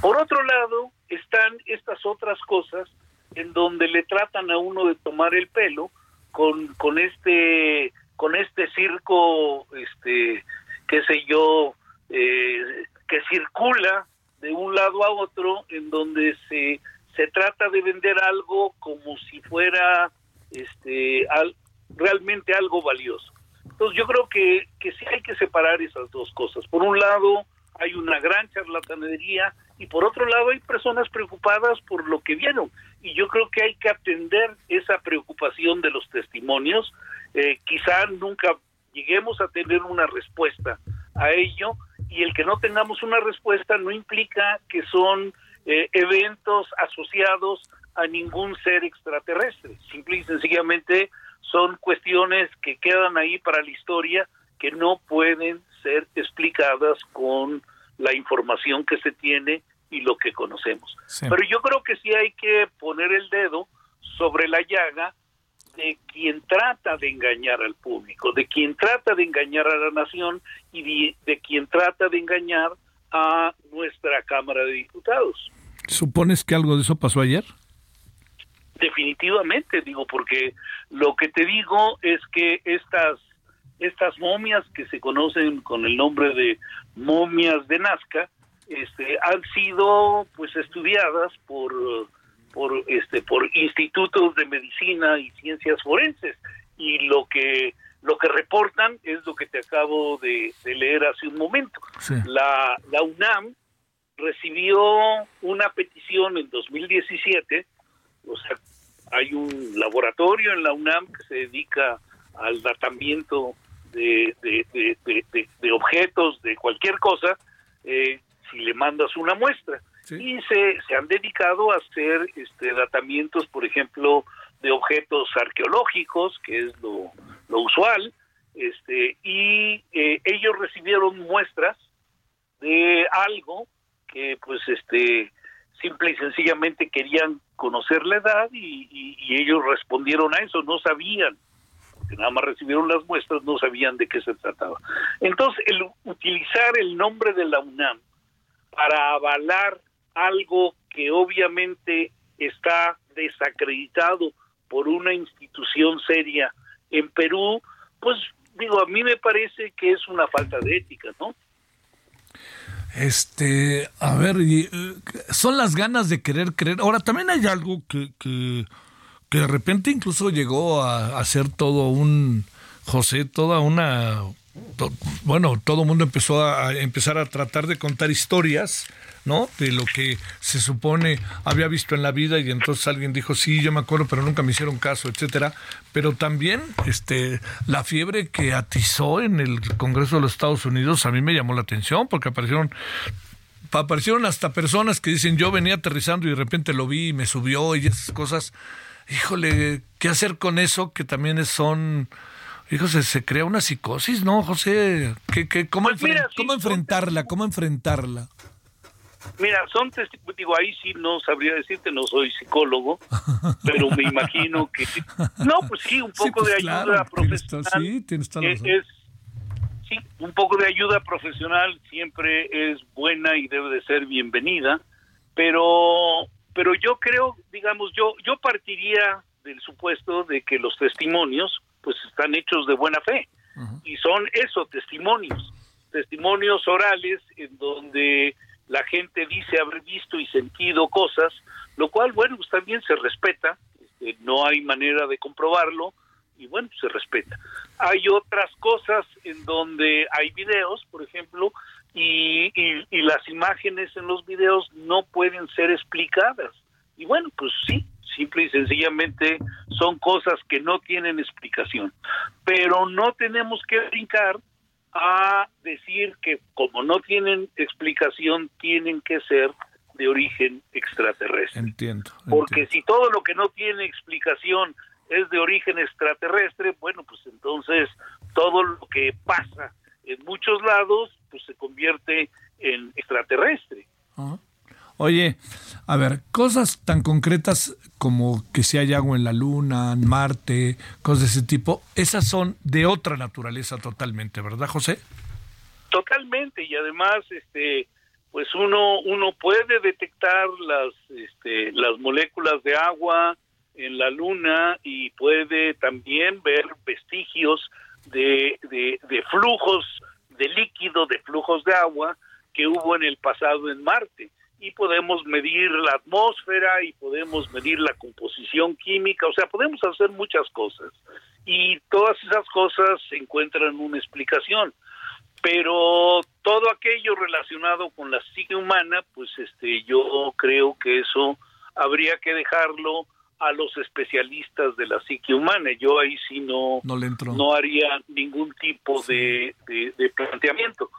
Por otro lado, están estas otras cosas en donde le tratan a uno de tomar el pelo con, con este con este circo este qué sé yo que circula de un lado a otro en donde se se trata de vender algo como si fuera este realmente algo valioso. Entonces yo creo que, que sí hay que separar esas dos cosas. Por un lado hay una gran charlatanería y por otro lado hay personas preocupadas por lo que vieron. Y yo creo que hay que atender esa preocupación de los testimonios. Eh, quizá nunca lleguemos a tener una respuesta a ello y el que no tengamos una respuesta no implica que son eh, eventos asociados a ningún ser extraterrestre. Simple y sencillamente son cuestiones que quedan ahí para la historia que no pueden ser explicadas con la información que se tiene y lo que conocemos. Pero yo creo que sí hay que poner el dedo sobre la llaga de quien trata de engañar al público, de quien trata de engañar a la nación y de, de quien trata de engañar a nuestra Cámara de Diputados. ¿Supones que algo de eso pasó ayer? Definitivamente, digo, porque lo que te digo es que estas estas momias que se conocen con el nombre de momias de Nazca, este, han sido pues estudiadas por por este por institutos de medicina y ciencias forenses y lo que lo que reportan es lo que te acabo de, leer hace un momento. La, la UNAM recibió una petición en 2017, o sea, hay un laboratorio en la UNAM que se dedica al tratamiento de, de, objetos, de cualquier cosa, eh, si le mandas una muestra. Y se, se han dedicado a hacer este, tratamientos, por ejemplo, de objetos arqueológicos, que es lo, lo usual, este, y eh, ellos recibieron muestras de algo que pues este simple y sencillamente querían conocer la edad y, ellos respondieron a eso, no sabían, porque nada más recibieron las muestras, no sabían de qué se trataba. Entonces, el utilizar el nombre de la UNAM para avalar algo que obviamente está desacreditado por una institución seria en Perú, pues digo, a mí me parece que es una falta de ética, ¿no? Este, a ver, eh, son las ganas de querer creer. Ahora, también hay algo que, que, de repente incluso llegó a, ser todo un, José, toda una, bueno, todo el mundo empezó a empezar a tratar de contar historias ¿no? De lo que se supone había visto en la vida y entonces alguien dijo, sí, yo me acuerdo, pero nunca me hicieron caso, etcétera. Pero también este, la fiebre que atizó en el Congreso de los Estados Unidos a mí me llamó la atención porque aparecieron aparecieron hasta personas que dicen yo venía aterrizando y de repente lo vi y me subió y esas cosas. Híjole, ¿qué hacer con eso? Que también son... Híjole, se crea una psicosis, ¿no, José? ¿Qué, qué, cómo, pues ¿Cómo enfrentarla? ¿Cómo enfrentarla? Mira, son digo, ahí sí no sabría decirte, no soy psicólogo, pero me imagino que... No, pues sí, un poco de pues ayuda profesional. sí, tienes es, sí, un poco de ayuda profesional siempre es buena y debe de ser bienvenida, pero pero yo creo, digamos, yo yo partiría del supuesto de que los testimonios pues están hechos de buena fe y son eso, testimonios, testimonios orales en donde la gente dice haber visto y sentido cosas, lo cual, bueno, pues también se respeta, este, no hay manera de comprobarlo y bueno, se respeta. Hay otras cosas en donde hay videos, por ejemplo, y, y, las imágenes en los videos no pueden ser explicadas. Y bueno, pues sí, simple y sencillamente son cosas que no tienen explicación. Pero no tenemos que brincar a decir que como no tienen explicación, tienen que ser de origen extraterrestre. Entiendo. Porque si todo lo que no tiene explicación es de origen extraterrestre, bueno, pues entonces todo lo que pasa en muchos lados, pues se convierte en extraterrestre. Oye, a ver, cosas tan concretas como que si hay agua en la luna, en Marte, cosas de ese tipo, esas son de otra naturaleza totalmente, ¿verdad, José? Totalmente, y además, este, pues uno, uno puede detectar las, este, las moléculas de agua en la luna y puede también ver vestigios de, de, de flujos de líquido, de flujos de agua que hubo en el pasado en Marte y podemos medir la atmósfera y podemos medir la composición química, o sea, podemos hacer muchas cosas y todas esas cosas se encuentran una explicación, pero todo aquello relacionado con la psique humana, pues este yo creo que eso habría que dejarlo a los especialistas de la psique humana. Yo ahí sí no, no, haría ningún tipo de, de, planteamiento.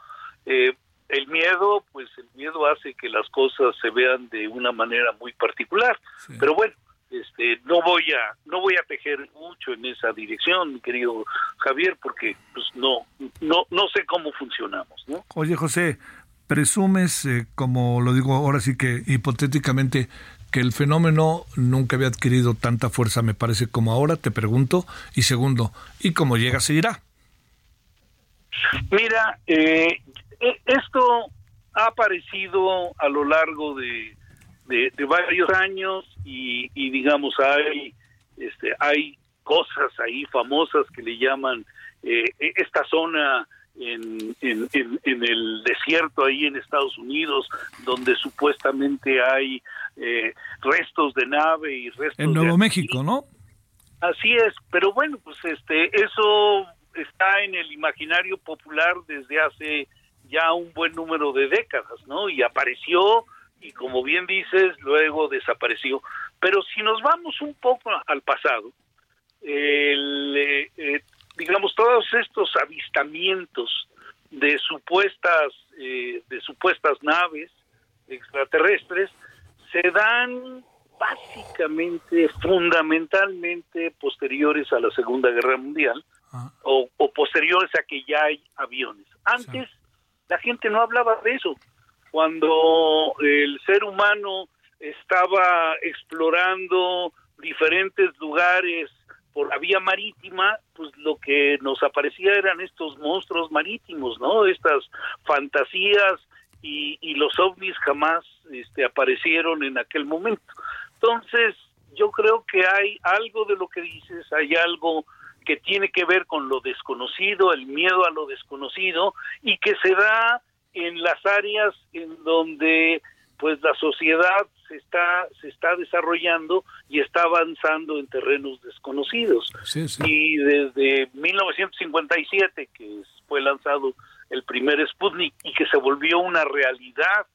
Eh, el miedo, pues el miedo hace que las cosas se vean de una manera muy particular. Pero bueno, este, no voy a no voy a tejer mucho en esa dirección, mi querido Javier, porque pues no no no sé cómo funcionamos, ¿no? Oye, José, presumes, eh, como lo digo ahora sí que hipotéticamente, que el fenómeno nunca había adquirido tanta fuerza, me parece, como ahora, te pregunto. Y segundo, ¿y cómo llega, se irá? Mira, eh, eh, esto ha aparecido a lo largo de, de, varios años y, digamos hay este hay cosas ahí famosas que le llaman eh, esta zona en, en, en, el desierto ahí en Estados Unidos donde supuestamente hay eh, restos de nave y restos en Nuevo México no así es pero bueno pues este eso está en el imaginario popular desde hace ya un buen número de décadas no y apareció y como bien dices, luego desapareció. Pero si nos vamos un poco al pasado, eh, eh, digamos, todos estos avistamientos de supuestas, eh, de supuestas naves extraterrestres se dan básicamente, fundamentalmente posteriores a la Segunda Guerra Mundial ah. o, posteriores a que ya hay aviones. Antes la gente no hablaba de eso cuando el ser humano estaba explorando diferentes lugares por la vía marítima, pues lo que nos aparecía eran estos monstruos marítimos, ¿no? Estas fantasías y, y los ovnis jamás este, aparecieron en aquel momento. Entonces, yo creo que hay algo de lo que dices, hay algo que tiene que ver con lo desconocido, el miedo a lo desconocido, y que se da en las áreas en donde pues la sociedad se está se está desarrollando y está avanzando en terrenos desconocidos. Y desde 1957 que fue lanzado el primer Sputnik y que se volvió una realidad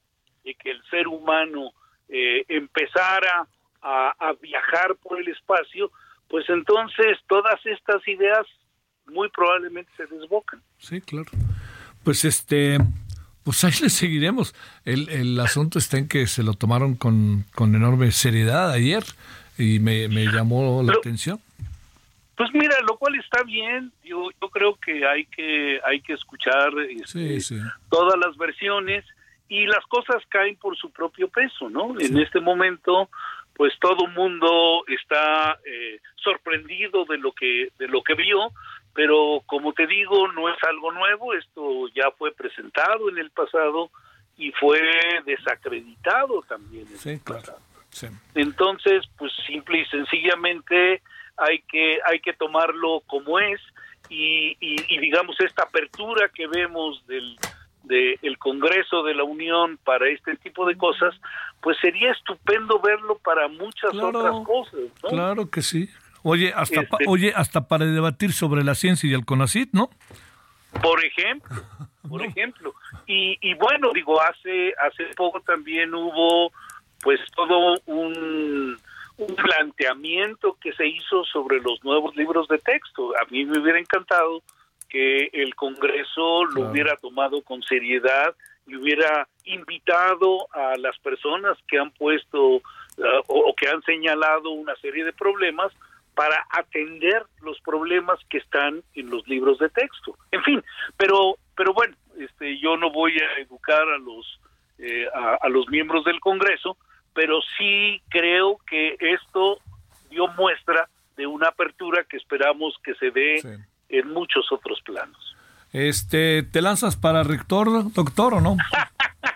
de que el ser humano eh, empezara a, a viajar por el espacio pues entonces todas estas ideas muy probablemente se desbocan sí claro pues este pues ahí le seguiremos. El, el asunto está en que se lo tomaron con, con enorme seriedad ayer y me, me llamó la atención. Pues mira, lo cual está bien. Yo, yo creo que hay que hay que escuchar este, todas las versiones y las cosas caen por su propio peso, ¿no? En este momento, pues todo mundo está eh, sorprendido de lo que de lo que vio, pero como te digo, no es algo nuevo, esto ya fue presentado en el pasado y fue desacreditado también en el pasado. Entonces, pues simple y sencillamente hay que hay que tomarlo como es y, y, digamos esta apertura que vemos del del Congreso de la Unión para este tipo de cosas, pues sería estupendo verlo para muchas otras cosas. Claro que sí, Oye, hasta, este, oye, hasta para debatir sobre la ciencia y el CONACIT, ¿no? Por ejemplo, por ejemplo. Y, y bueno, digo, hace, hace poco también hubo pues todo un, un planteamiento que se hizo sobre los nuevos libros de texto. A mí me hubiera encantado que el Congreso lo hubiera tomado con seriedad y hubiera invitado a las personas que han puesto uh, o que han señalado una serie de problemas para atender los problemas que están en los libros de texto. En fin, pero pero bueno, este yo no voy a educar a los eh, a, los miembros del Congreso, pero sí creo que esto dio muestra de una apertura que esperamos que se dé en muchos otros planos. Este, ¿te lanzas para rector, doctor, o no?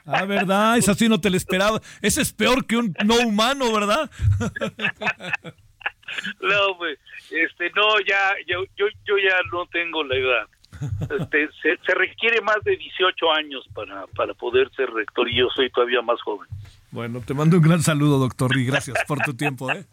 Ah, ¿verdad? Esa sí no te la esperaba. Ese es peor que un no humano, ¿verdad? no, pues, este, no, ya, yo, yo, yo ya no tengo la edad. Este, se, se, requiere más de 18 años para, para poder ser rector y yo soy todavía más joven. Bueno, te mando un gran saludo, doctor, y gracias por tu tiempo. ¿eh?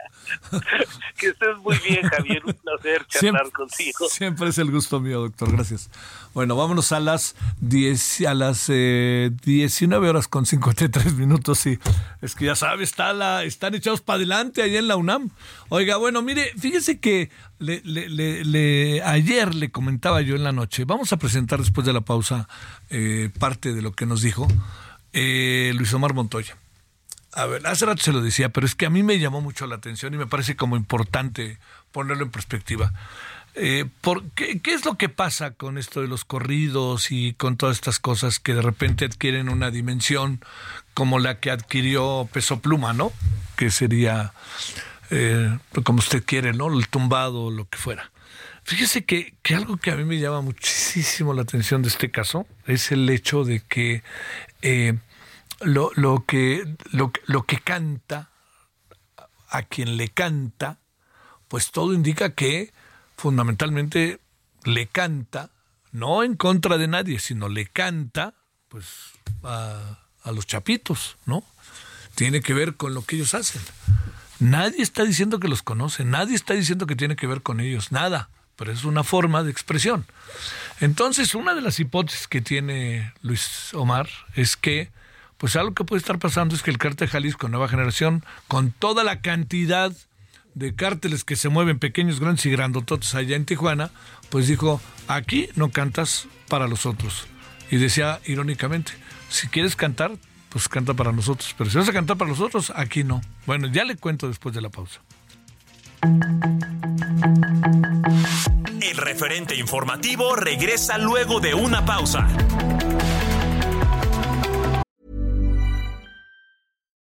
que estés muy bien, Javier. Un placer charlar contigo. Siempre es el gusto mío, doctor. Gracias. Bueno, vámonos a las 10, a las eh, 19 horas con 53 minutos. Y es que ya sabes, está la, están echados para adelante allá en la UNAM. Oiga, bueno, mire, fíjese que le, le, ayer le comentaba yo en la noche. Vamos a presentar después de la pausa eh, parte de lo que nos dijo eh, Luis Omar Montoya. A ver, hace rato se lo decía, pero es que a mí me llamó mucho la atención y me parece como importante ponerlo en perspectiva. Eh, qué, es lo que pasa con esto de los corridos y con todas estas cosas que de repente adquieren una dimensión como la que adquirió Peso Pluma, ¿no? Que sería, eh, como usted quiere, ¿no? El tumbado o lo que fuera. Fíjese que, que, algo que a mí me llama muchísimo la atención de este caso es el hecho de que eh, lo, lo, que, lo, lo que canta, a quien le canta, pues todo indica que fundamentalmente le canta, no en contra de nadie, sino le canta, pues a, a los chapitos, ¿no? Tiene que ver con lo que ellos hacen. Nadie está diciendo que los conoce, nadie está diciendo que tiene que ver con ellos, nada, pero es una forma de expresión. Entonces, una de las hipótesis que tiene Luis Omar es que, pues algo que puede estar pasando es que el cártel Jalisco Nueva Generación, con toda la cantidad de cárteles que se mueven pequeños, grandes y grandototes allá en Tijuana, pues dijo, aquí no cantas para los otros. Y decía irónicamente, si quieres cantar, pues canta para nosotros, pero si vas a cantar para los otros, aquí no. Bueno, ya le cuento después de la pausa. El referente informativo regresa luego de una pausa.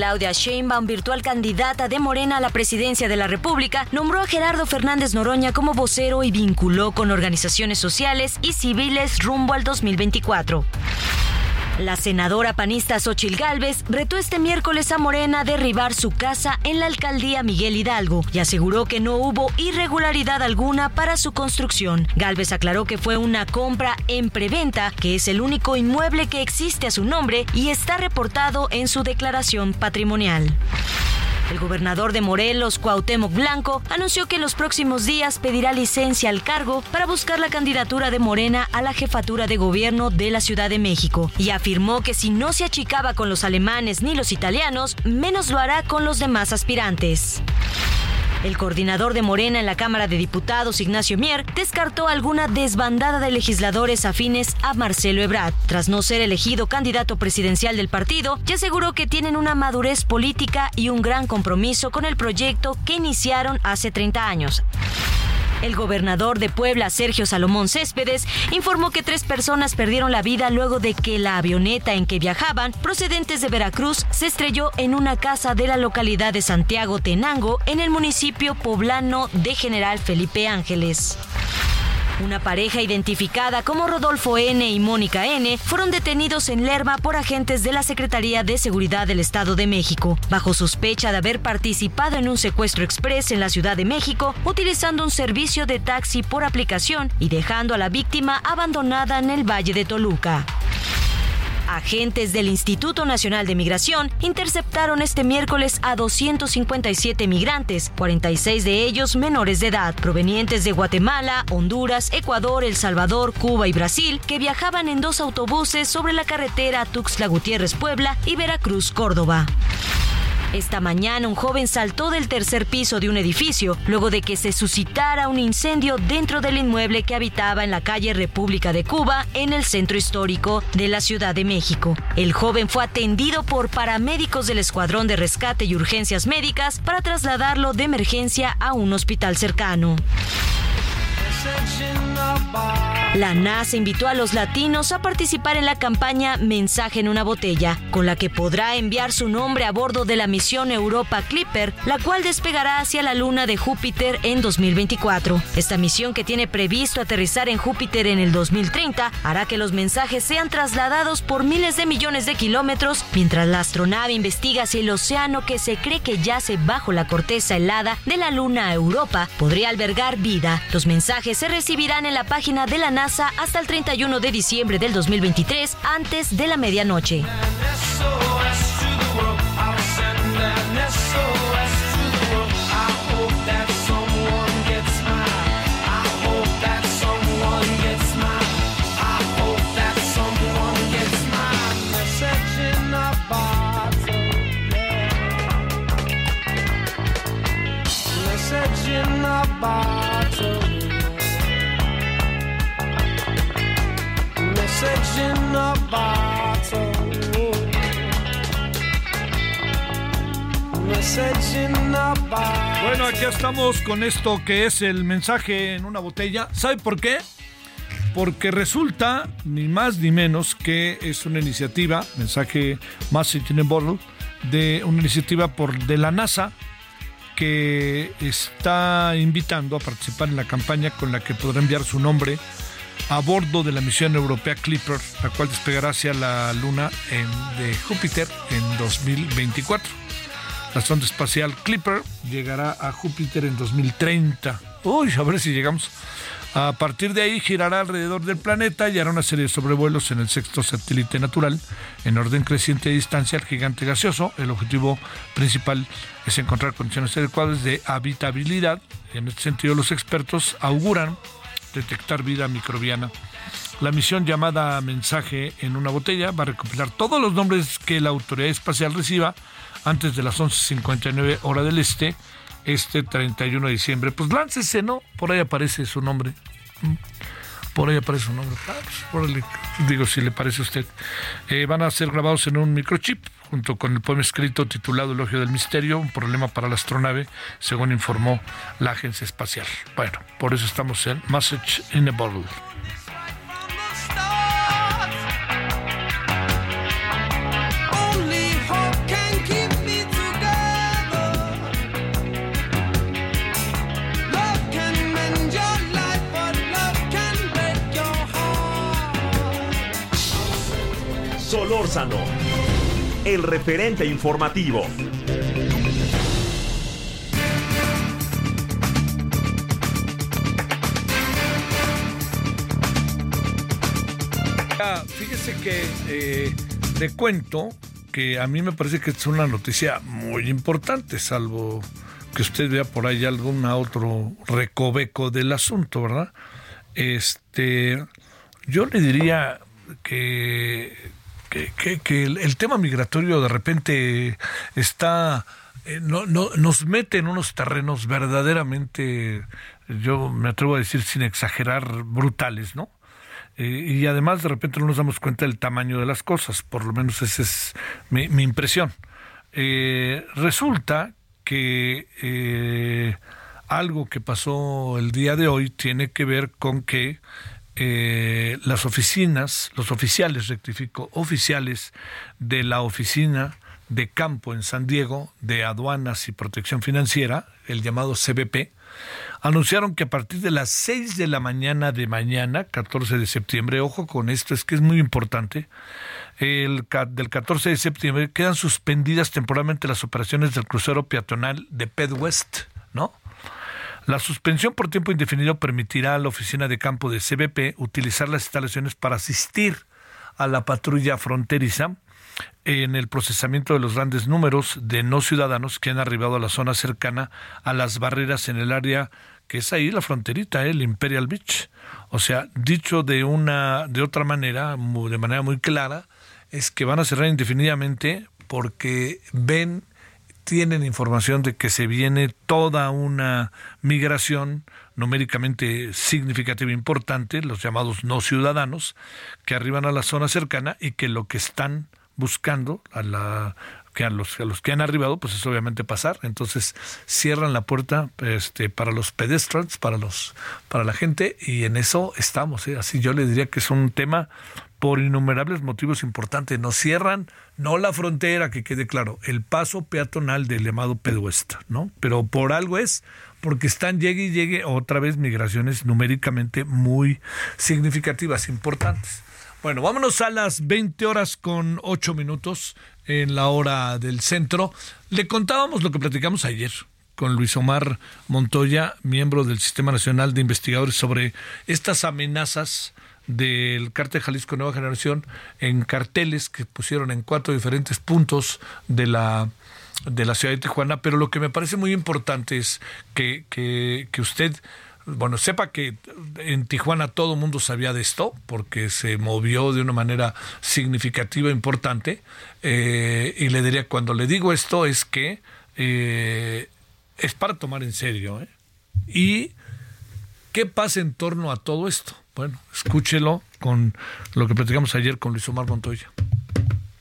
Claudia Sheinbaum, virtual candidata de Morena a la presidencia de la República, nombró a Gerardo Fernández Noroña como vocero y vinculó con organizaciones sociales y civiles rumbo al 2024. La senadora panista Xochil Gálvez retó este miércoles a Morena a derribar su casa en la alcaldía Miguel Hidalgo y aseguró que no hubo irregularidad alguna para su construcción. Gálvez aclaró que fue una compra en preventa, que es el único inmueble que existe a su nombre y está reportado en su declaración patrimonial. El gobernador de Morelos, Cuauhtémoc Blanco, anunció que en los próximos días pedirá licencia al cargo para buscar la candidatura de Morena a la jefatura de gobierno de la Ciudad de México y afirmó que si no se achicaba con los alemanes ni los italianos, menos lo hará con los demás aspirantes. El coordinador de Morena en la Cámara de Diputados, Ignacio Mier, descartó alguna desbandada de legisladores afines a Marcelo Ebrard, tras no ser elegido candidato presidencial del partido, y aseguró que tienen una madurez política y un gran compromiso con el proyecto que iniciaron hace 30 años. El gobernador de Puebla, Sergio Salomón Céspedes, informó que tres personas perdieron la vida luego de que la avioneta en que viajaban, procedentes de Veracruz, se estrelló en una casa de la localidad de Santiago Tenango, en el municipio poblano de General Felipe Ángeles. Una pareja identificada como Rodolfo N. y Mónica N. fueron detenidos en Lerma por agentes de la Secretaría de Seguridad del Estado de México, bajo sospecha de haber participado en un secuestro express en la Ciudad de México, utilizando un servicio de taxi por aplicación y dejando a la víctima abandonada en el Valle de Toluca. Agentes del Instituto Nacional de Migración interceptaron este miércoles a 257 migrantes, 46 de ellos menores de edad, provenientes de Guatemala, Honduras, Ecuador, El Salvador, Cuba y Brasil, que viajaban en dos autobuses sobre la carretera Tuxtla Gutiérrez Puebla y Veracruz Córdoba. Esta mañana un joven saltó del tercer piso de un edificio luego de que se suscitara un incendio dentro del inmueble que habitaba en la calle República de Cuba en el centro histórico de la Ciudad de México. El joven fue atendido por paramédicos del Escuadrón de Rescate y Urgencias Médicas para trasladarlo de emergencia a un hospital cercano. La NASA invitó a los latinos a participar en la campaña Mensaje en una botella, con la que podrá enviar su nombre a bordo de la misión Europa Clipper, la cual despegará hacia la luna de Júpiter en 2024. Esta misión que tiene previsto aterrizar en Júpiter en el 2030 hará que los mensajes sean trasladados por miles de millones de kilómetros mientras la astronave investiga si el océano que se cree que yace bajo la corteza helada de la luna Europa podría albergar vida. Los mensajes se recibirán en la página de la NASA hasta el 31 de diciembre del 2023 antes de la medianoche. Bueno, aquí estamos con esto que es el mensaje en una botella. ¿Sabe por qué? Porque resulta, ni más ni menos, que es una iniciativa, mensaje Message in a Bottle, de una iniciativa por, de la NASA que está invitando a participar en la campaña con la que podrá enviar su nombre a bordo de la misión europea Clipper, la cual despegará hacia la Luna en, de Júpiter en 2024. La sonda espacial Clipper llegará a Júpiter en 2030. Uy, a ver si llegamos. A partir de ahí girará alrededor del planeta y hará una serie de sobrevuelos en el sexto satélite natural en orden creciente de distancia al gigante gaseoso. El objetivo principal es encontrar condiciones adecuadas de habitabilidad. En este sentido, los expertos auguran detectar vida microbiana. La misión llamada Mensaje en una botella va a recopilar todos los nombres que la autoridad espacial reciba antes de las 11.59 hora del este este 31 de diciembre. Pues láncese, ¿no? Por ahí aparece su nombre. Mm. Por ahí aparece su nombre. Ah, pues, digo, si le parece a usted. Eh, van a ser grabados en un microchip junto con el poema escrito titulado Elogio del Misterio, un problema para la astronave, según informó la agencia espacial. Bueno, por eso estamos en Message in a Bottle. Solórzano, el referente informativo. Ah, Fíjese que eh, le cuento que a mí me parece que es una noticia muy importante, salvo que usted vea por ahí algún otro recoveco del asunto, ¿verdad? Este, yo le diría que, que, el, tema migratorio de repente está, eh, no, no- nos mete en unos terrenos verdaderamente, yo me atrevo a decir sin exagerar, brutales, ¿no? Eh, y además de repente no nos damos cuenta del tamaño de las cosas, por lo menos esa es mi, impresión. Eh, resulta que algo que pasó el día de hoy tiene que ver con que eh, las oficinas, los oficiales, rectifico, oficiales de la oficina de campo en San Diego de aduanas y protección financiera, el llamado CBP, anunciaron que a partir de las 6 de la mañana de mañana, 14 de septiembre, ojo con esto, es que es muy importante, el, del 14 de septiembre quedan suspendidas temporalmente las operaciones del crucero peatonal de Pedwest, ¿no? La suspensión por tiempo indefinido permitirá a la oficina de campo de CBP utilizar las instalaciones para asistir a la patrulla fronteriza en el procesamiento de los grandes números de no ciudadanos que han arribado a la zona cercana a las barreras en el área que es ahí la fronterita, ¿eh? el Imperial Beach. O sea, dicho de una de otra manera, de manera muy clara, es que van a cerrar indefinidamente porque ven tienen información de que se viene toda una migración numéricamente significativa e importante, los llamados no ciudadanos, que arriban a la zona cercana y que lo que están buscando a la que a los, a los que han arribado, pues es obviamente pasar. Entonces cierran la puerta este, para los pedestrians, para los, para la gente, y en eso estamos. ¿eh? Así yo le diría que es un tema por innumerables motivos importantes. Nos cierran, no la frontera, que quede claro, el paso peatonal del llamado Pedwest, ¿no? Pero por algo es, porque están llegue y llegue otra vez migraciones numéricamente muy significativas, importantes. Bueno, vámonos a las 20 horas con 8 minutos en la hora del centro. Le contábamos lo que platicamos ayer con Luis Omar Montoya, miembro del Sistema Nacional de Investigadores, sobre estas amenazas del cártel Jalisco Nueva Generación en carteles que pusieron en cuatro diferentes puntos de la de la ciudad de Tijuana, pero lo que me parece muy importante es que, que, que usted bueno, sepa que en Tijuana todo el mundo sabía de esto, porque se movió de una manera significativa, importante, eh, y le diría, cuando le digo esto es que eh, es para tomar en serio, ¿eh? ¿Y qué pasa en torno a todo esto? Bueno, escúchelo con lo que platicamos ayer con Luis Omar Montoya.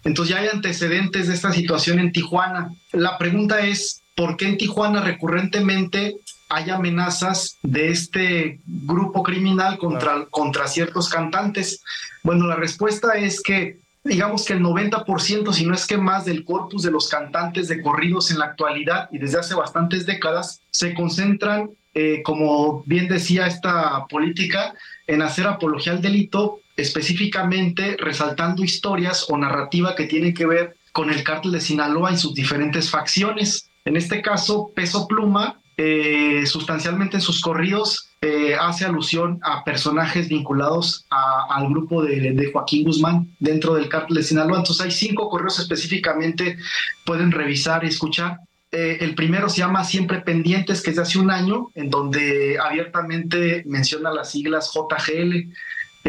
Entonces ya hay antecedentes de esta situación en Tijuana. La pregunta es, ¿por qué en Tijuana recurrentemente hay amenazas de este grupo criminal contra, contra ciertos cantantes? Bueno, la respuesta es que digamos que el 90%, si no es que más del corpus de los cantantes de corridos en la actualidad y desde hace bastantes décadas, se concentran, eh, como bien decía esta política, en hacer apología al delito, específicamente resaltando historias o narrativa que tienen que ver con el cártel de Sinaloa y sus diferentes facciones. En este caso, Peso Pluma, eh, sustancialmente en sus corridos, eh, hace alusión a personajes vinculados a- al grupo de, Joaquín Guzmán dentro del cártel de Sinaloa. Entonces hay cinco correos específicamente, pueden revisar y escuchar. Eh, el primero se llama Siempre Pendientes, que es de hace un año, en donde abiertamente menciona las siglas JGL.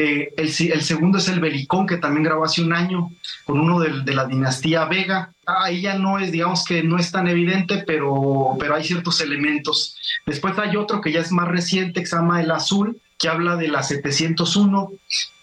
Eh, el, el segundo es el Belicón, que también grabó hace un año con uno de, la dinastía Vega. Ahí ya no es, digamos que no es tan evidente, pero, pero hay ciertos elementos. Después hay otro que ya es más reciente, que se llama El Azul, que habla de la 701.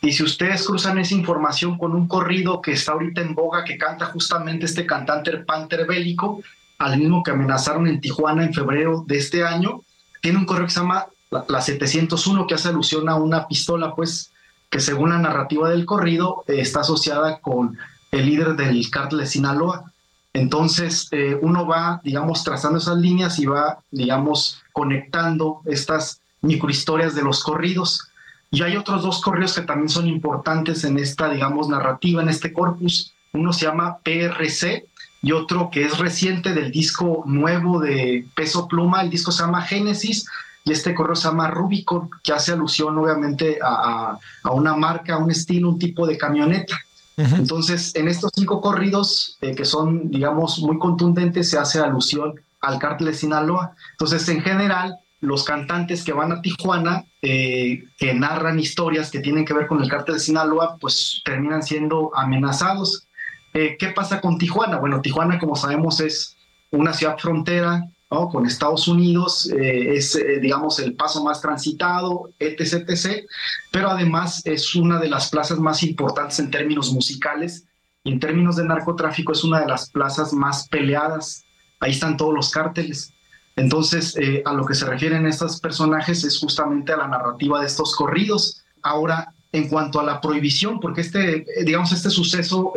Y si ustedes cruzan esa información con un corrido que está ahorita en boga, que canta justamente este cantante Panther Bélico, al mismo que amenazaron en Tijuana en febrero de este año, tiene un correo que se llama la, la 701, que hace alusión a una pistola, pues, que según la narrativa del corrido eh, está asociada con el líder del cártel de Sinaloa. Entonces, eh, uno va, digamos, trazando esas líneas y va, digamos, conectando estas microhistorias de los corridos. Y hay otros dos corridos que también son importantes en esta, digamos, narrativa, en este corpus. Uno se llama PRC y otro que es reciente del disco nuevo de Peso Pluma. El disco se llama Génesis y este correo se llama Rubicon, que hace alusión obviamente a, a- a una marca, a un estilo, un tipo de camioneta. Entonces, en estos cinco corridos, eh, que son, digamos, muy contundentes, se hace alusión al cártel de Sinaloa. Entonces, en general, los cantantes que van a Tijuana, eh, que narran historias que tienen que ver con el cártel de Sinaloa, pues terminan siendo amenazados. Eh, ¿Qué pasa con Tijuana? Bueno, Tijuana, como sabemos, es una ciudad frontera con Estados Unidos, eh, es, eh, digamos, el paso más transitado, etc., etc., pero además es una de las plazas más importantes en términos musicales y en términos de narcotráfico es una de las plazas más peleadas. Ahí están todos los cárteles. Entonces, eh, a lo que se refieren estos personajes es justamente a la narrativa de estos corridos. Ahora, en cuanto a la prohibición, porque este, digamos, este suceso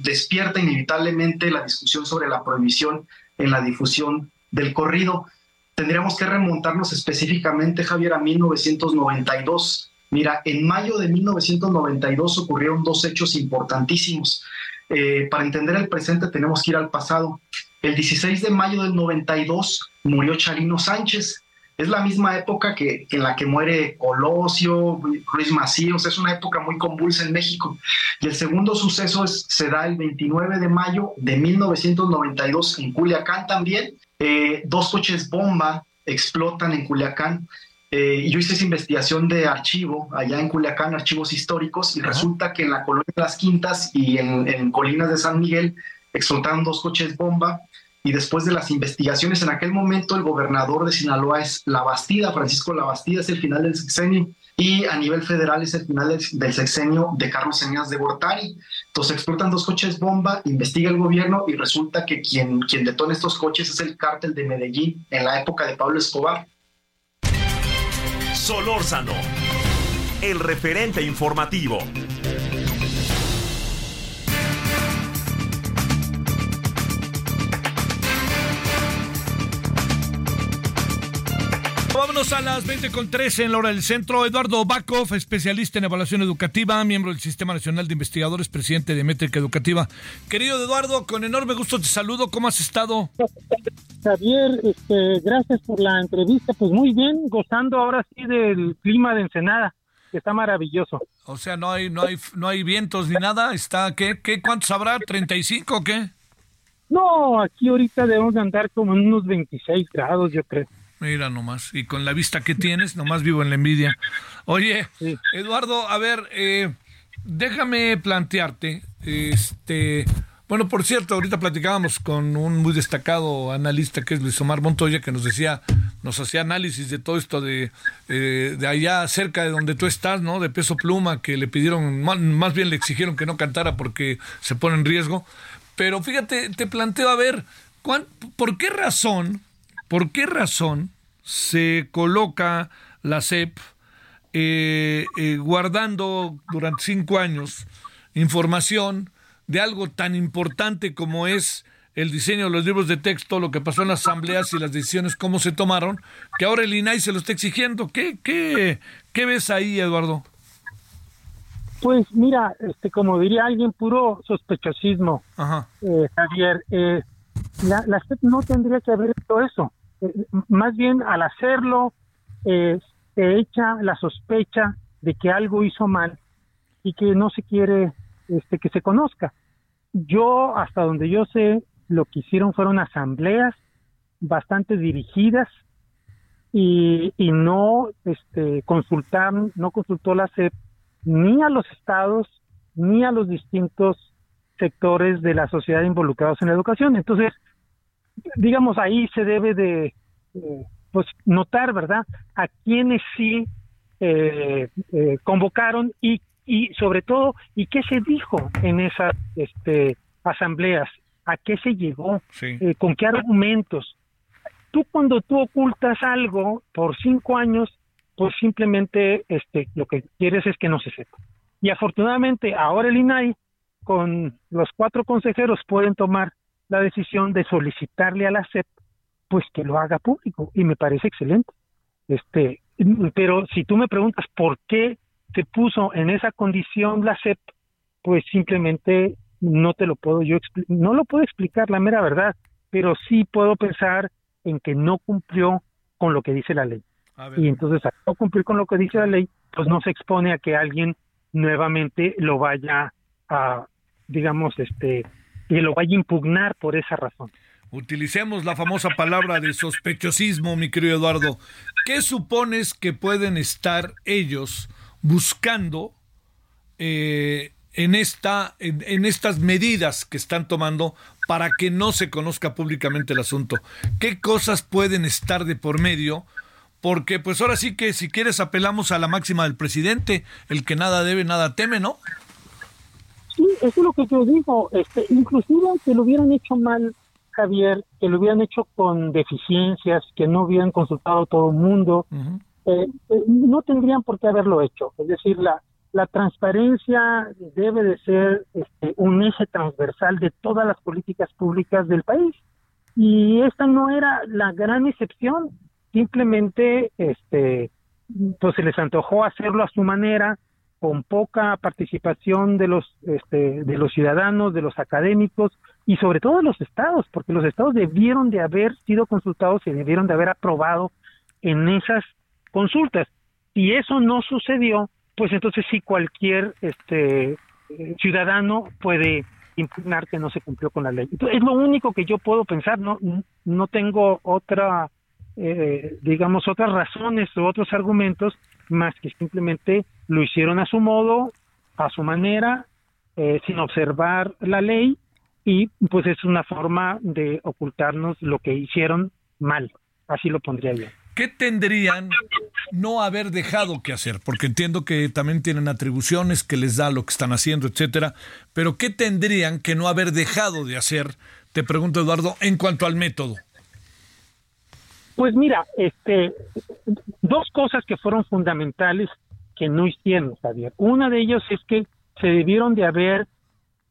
despierta inevitablemente la discusión sobre la prohibición en la difusión del corrido. Tendríamos que remontarnos específicamente, Javier, a 1992. Mira, en mayo de 1992 ocurrieron dos hechos importantísimos. Eh, para entender el presente tenemos que ir al pasado. El 16 de mayo del 92 murió Charino Sánchez. Es la misma época que en la que muere Colosio, Luis Macíos. Es una época muy convulsa en México. Y el segundo suceso es- se da el 29 de mayo de 1992 en Culiacán también. Eh, dos coches bomba explotan en Culiacán. Eh, yo hice esa investigación de archivo allá en Culiacán, archivos históricos, y resulta que en la colonia de las Quintas y en, en Colinas de San Miguel explotaron dos coches bomba. Y después de las investigaciones, en aquel momento el gobernador de Sinaloa es La Bastida, Francisco La Bastida, es el final del sexenio. Y a nivel federal es el final del, sexenio de Carlos Eneas de Gortari. Entonces explotan dos coches bomba, investiga el gobierno y resulta que quien, quien detona estos coches es el cártel de Medellín en la época de Pablo Escobar. Solórzano, el referente informativo. Vámonos a las 20 con 13 en la hora del centro. Eduardo Bakov, especialista en evaluación educativa, miembro del Sistema Nacional de Investigadores, presidente de Métrica Educativa. Querido Eduardo, con enorme gusto te saludo. ¿Cómo has estado? Javier, este, gracias por la entrevista. Pues muy bien, gozando ahora sí del clima de Ensenada, que está maravilloso. O sea, no hay, no hay, no hay vientos ni nada. Está, ¿qué, qué, cuántos habrá? ¿35 o qué? No, aquí ahorita debemos de andar como en unos 26 grados, yo creo. Mira nomás, y con la vista que tienes, nomás vivo en la envidia. Oye, Eduardo, a ver, eh, déjame plantearte, este, Bueno, por cierto, ahorita platicábamos con un muy destacado analista que es Luis Omar Montoya, que nos decía, nos hacía análisis de todo esto de, eh, de allá cerca de donde tú estás, ¿no? De peso pluma, que le pidieron, ma- más bien le exigieron que no cantara porque se pone en riesgo. Pero fíjate, te planteo a ver, ¿cuán- ¿por qué razón, por qué razón se coloca la CEP eh, eh, guardando durante cinco años información de algo tan importante como es el diseño de los libros de texto, lo que pasó en las asambleas y las decisiones, cómo se tomaron, que ahora el INAI se lo está exigiendo. ¿Qué, qué, qué ves ahí, Eduardo? Pues mira, este, como diría alguien, puro sospechosismo, Ajá. eh, Javier. Eh, la, la SEP no tendría que haber hecho eso. Más bien, al hacerlo, eh, se echa la sospecha de que algo hizo mal y que no se quiere este, que se conozca. Yo, hasta donde yo sé, lo que hicieron fueron asambleas bastante dirigidas y, y no este, consultaron, no consultó la SEP ni a los estados ni a los distintos sectores de la sociedad involucrados en la educación. Entonces, digamos, ahí se debe de eh, pues notar, ¿verdad?, a quienes sí eh, eh, convocaron y, y sobre todo, y qué se dijo en esas este, asambleas, a qué se llegó, eh, con qué argumentos. Tú cuando tú ocultas algo por cinco años, pues simplemente este, lo que quieres es que no se sepa. Y afortunadamente ahora el INAI con los cuatro consejeros pueden tomar la decisión de solicitarle a la SEP pues que lo haga público y me parece excelente. Este, pero si tú me preguntas por qué se puso en esa condición la SEP, pues simplemente no te lo puedo yo no lo puedo explicar la mera verdad, pero sí puedo pensar en que no cumplió con lo que dice la ley. Y entonces al no cumplir con lo que dice la ley, pues no se expone a que alguien nuevamente lo vaya a digamos este que lo vaya a impugnar por esa razón. Utilicemos la famosa palabra de sospechosismo, mi querido Eduardo. ¿Qué supones que pueden estar ellos buscando eh, en, esta, en estas medidas que están tomando para que no se conozca públicamente el asunto? ¿Qué cosas pueden estar de por medio? Porque pues ahora sí que si quieres apelamos a la máxima del presidente, el que nada debe, nada teme, ¿no? Sí, eso es lo que yo digo. Este, inclusive que lo hubieran hecho mal, Javier, que lo hubieran hecho con deficiencias, que no hubieran consultado a todo el mundo, eh, eh, no tendrían por qué haberlo hecho. Es decir, la, la transparencia debe de ser este, un eje transversal de todas las políticas públicas del país. Y esta no era la gran excepción. Simplemente, este, pues se les antojó hacerlo a su manera, con poca participación de los este, de los ciudadanos, de los académicos y sobre todo de los estados, porque los estados debieron de haber sido consultados y debieron de haber aprobado en esas consultas. Si eso no sucedió, pues entonces sí cualquier este ciudadano puede impugnar que no se cumplió con la ley. Es lo único que yo puedo pensar, no no tengo otra eh, digamos otras razones o otros argumentos más que simplemente lo hicieron a su modo, a su manera, eh, sin observar la ley y pues es una forma de ocultarnos lo que hicieron mal, así lo pondría yo. ¿Qué tendrían no haber dejado que hacer? Porque entiendo que también tienen atribuciones que les da lo que están haciendo, etcétera. Pero ¿qué tendrían que no haber dejado de hacer? Te pregunto, Eduardo, en cuanto al método. Pues mira, este, dos cosas que fueron fundamentales que no hicieron, Javier. Una de ellos es que se debieron de haber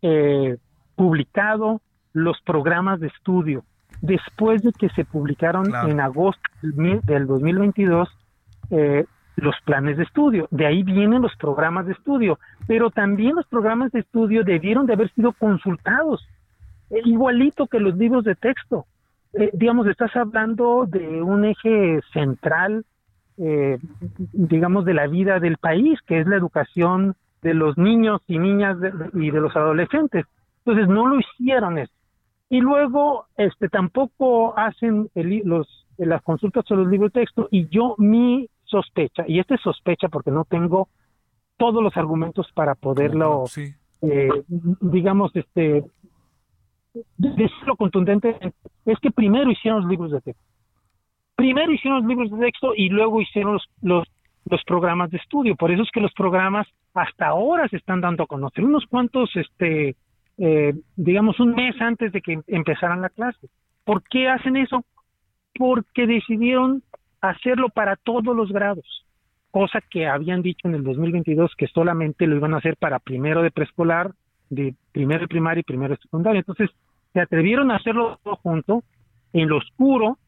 eh, publicado los programas de estudio después de que se publicaron Claro. en agosto del mil- del 2022 eh, los planes de estudio. De ahí vienen los programas de estudio, pero también los programas de estudio debieron de haber sido consultados, igualito que los libros de texto. Eh, digamos, estás hablando de un eje central, eh, digamos, de la vida del país, que es la educación de los niños y niñas de- y de los adolescentes. Entonces, no lo hicieron eso. Y luego, este, tampoco hacen el los, las consultas sobre los libros de texto. Y yo, mi sospecha, y esta es sospecha porque no tengo todos los argumentos para poderlo, eh, digamos, este, decirlo contundentemente, es que primero hicieron los libros de texto. Primero hicieron los libros de texto y luego hicieron los, los, los programas de estudio. Por eso es que los programas hasta ahora se están dando a conocer. Unos cuantos, este, eh, digamos, un mes antes de que empezaran la clase. ¿Por qué hacen eso? Porque decidieron hacerlo para todos los grados, cosa que habían dicho en el 2022 que solamente lo iban a hacer para primero de preescolar, de primero de primaria y primero de secundaria. Entonces, se atrevieron a hacerlo todo junto, en lo oscuro,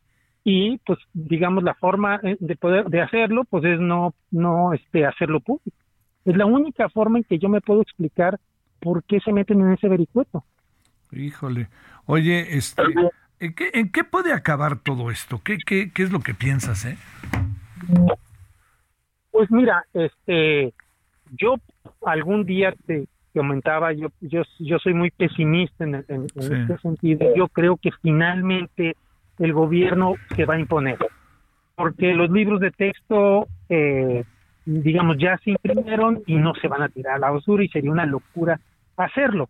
y pues digamos la forma eh, de poder de hacerlo pues es no no este hacerlo público es la única forma en que yo me puedo explicar por qué se meten en ese vericueto Híjole. Oye, este, ¿en qué, en qué puede acabar todo esto? ¿Qué, qué, qué es lo que piensas, eh? Pues mira, este, yo algún día te comentaba, yo, yo, yo soy muy pesimista en, en- en Sí. este sentido. Yo creo que finalmente el gobierno se va a imponer, porque los libros de texto, eh, digamos, ya se imprimieron y no se van a tirar a la basura y sería una locura hacerlo.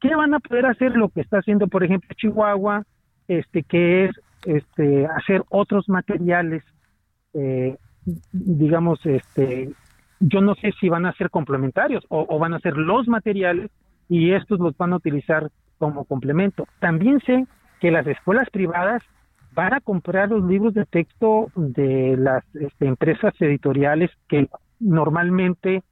¿Qué van a poder hacer lo que está haciendo, por ejemplo, Chihuahua, este, que es este, hacer otros materiales eh, digamos, este, yo no sé si van a ser complementarios o, o van a ser los materiales y estos los van a utilizar como complemento. También sé que las escuelas privadas van a comprar los libros de texto de las este, empresas editoriales que normalmente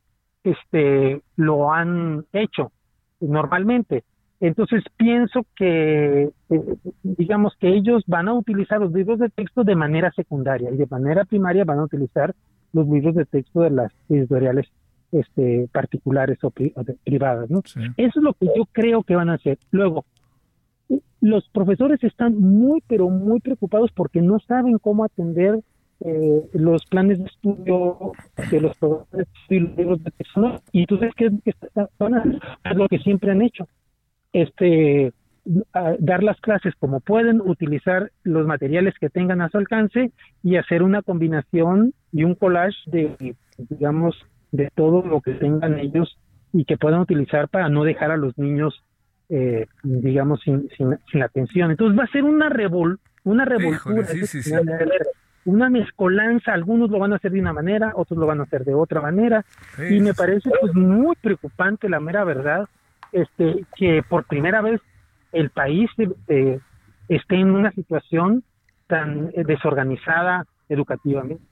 este lo han hecho normalmente. Entonces pienso que, eh, digamos que ellos van a utilizar los libros de texto de manera secundaria y de manera primaria van a utilizar los libros de texto de las editoriales este, particulares o, pri- o de- privadas. ¿no? Eso es lo que yo creo que van a hacer. Luego, los profesores están muy, pero muy preocupados porque no saben cómo atender eh, los planes de estudio de los profesores y los libros de texto. ¿no? Y entonces, ¿qué es lo que van a hacer? Es lo que siempre han hecho este dar las clases como pueden, utilizar los materiales que tengan a su alcance y hacer una combinación y un collage de, digamos, de todo lo que tengan ellos y que puedan utilizar para no dejar a los niños, eh, digamos, sin, sin, sin atención. Entonces va a ser una revol, una revoltura, Híjole, sí, eso sí, es sí. una- mezcolanza, algunos lo van a hacer de una manera, otros lo van a hacer de otra manera, y me parece pues muy preocupante la mera verdad, este, que por primera vez el país eh, esté en una situación tan eh, desorganizada educativamente.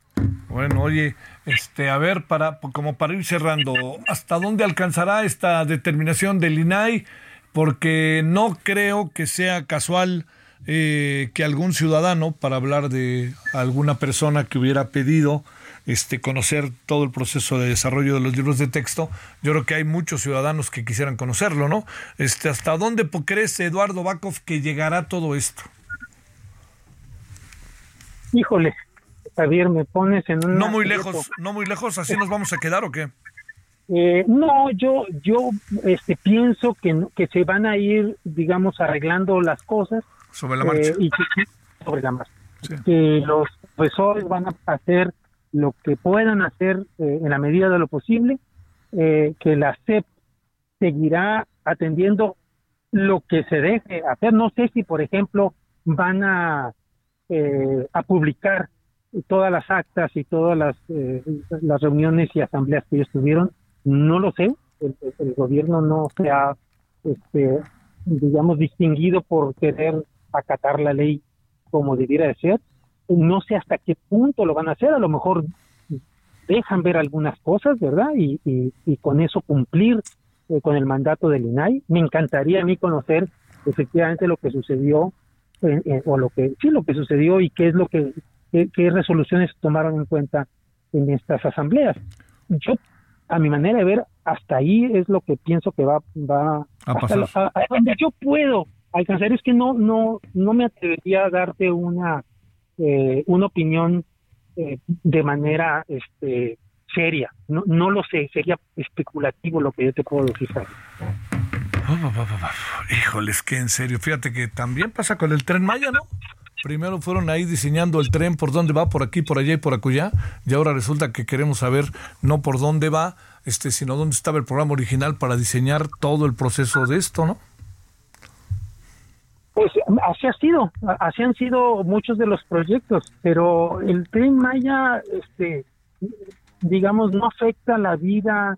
Bueno, oye, este, a ver, para, como para ir cerrando, ¿hasta dónde alcanzará esta determinación del INAI? Porque no creo que sea casual eh, que algún ciudadano, para hablar de alguna persona que hubiera pedido este, conocer todo el proceso de desarrollo de los libros de texto, yo creo que hay muchos ciudadanos que quisieran conocerlo, ¿no? Este, ¿Hasta dónde crees, Eduardo Bakov, que llegará todo esto? Híjole, Javier, me pones en un No muy lejos, no muy lejos, así nos vamos a quedar o qué? Eh, no, yo, yo, este, pienso que, que se van a ir, digamos, arreglando las cosas Sobre la marcha. eh, y que, sobre la marcha. Que los profesores van a hacer lo que puedan hacer eh, en la medida de lo posible, eh, que la SEP seguirá atendiendo lo que se deje hacer. No sé si, por ejemplo, van a, eh, a publicar todas las actas y todas las, eh, las reuniones y asambleas que ellos tuvieron. No lo sé. El- el gobierno no se ha, este, digamos, distinguido por querer acatar la ley como debiera de ser. No sé hasta qué punto lo van a hacer. A lo mejor dejan ver algunas cosas, ¿verdad? Y, y, y con eso cumplir eh, con el mandato del INAI. Me encantaría a mí conocer efectivamente lo que sucedió eh, eh, o lo que sí lo que sucedió y qué es lo que qué, qué resoluciones tomaron en cuenta en estas asambleas. Yo a mi manera de ver hasta ahí es lo que pienso que va va A hasta pasar. lo- a- a donde yo puedo alcanzar es que no no no me atrevería a darte una eh, una opinión eh, de manera este seria no no lo sé sería especulativo lo que yo te puedo decir. Híjoles, que en serio, fíjate que también pasa con el tren Maya, ¿no? Primero fueron ahí diseñando el tren por dónde va, por aquí, por allá y por acullá, y ahora resulta que queremos saber no por dónde va, este, sino dónde estaba el programa original para diseñar todo el proceso de esto, ¿no? Pues así ha sido, así han sido muchos de los proyectos, pero el tren Maya, este, digamos, no afecta la vida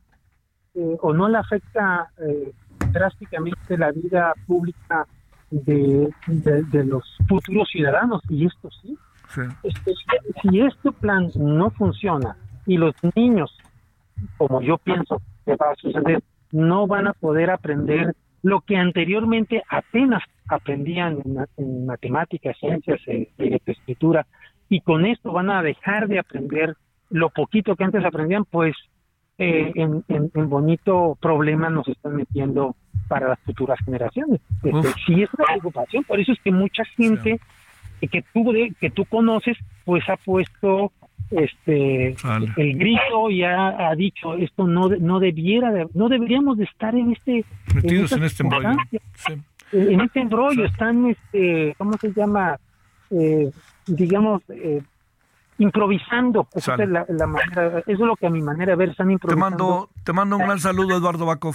eh, o no le afecta eh, drásticamente la vida pública de, de- de los futuros ciudadanos, y esto sí. Este, si este plan no funciona y los niños, como yo pienso que va a suceder, no van a poder aprender lo que anteriormente apenas aprendían en, ma- en matemáticas, ciencias, en, en escritura, y con esto van a dejar de aprender lo poquito que antes aprendían, pues eh, en, en- en bonito problema nos están metiendo para las futuras generaciones. Este, sí es una preocupación, por eso es que mucha gente eh, que tú que tú conoces, pues ha puesto este el grito y ha, dicho esto no no debiera de- no deberíamos de estar en este Metidos en este embrollo. en este embrollo están este cómo se llama Eh, digamos eh, improvisando Esa Sale. es la, la manera eso es lo que a mi manera de ver están Te improvisando. mando, te mando un gran saludo, Eduardo Bakov.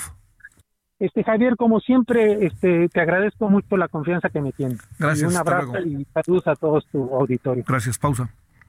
este Javier como siempre este te agradezco mucho la confianza que me tienes. Gracias, y un abrazo y saludos a todos tu auditorio. Gracias, pausa.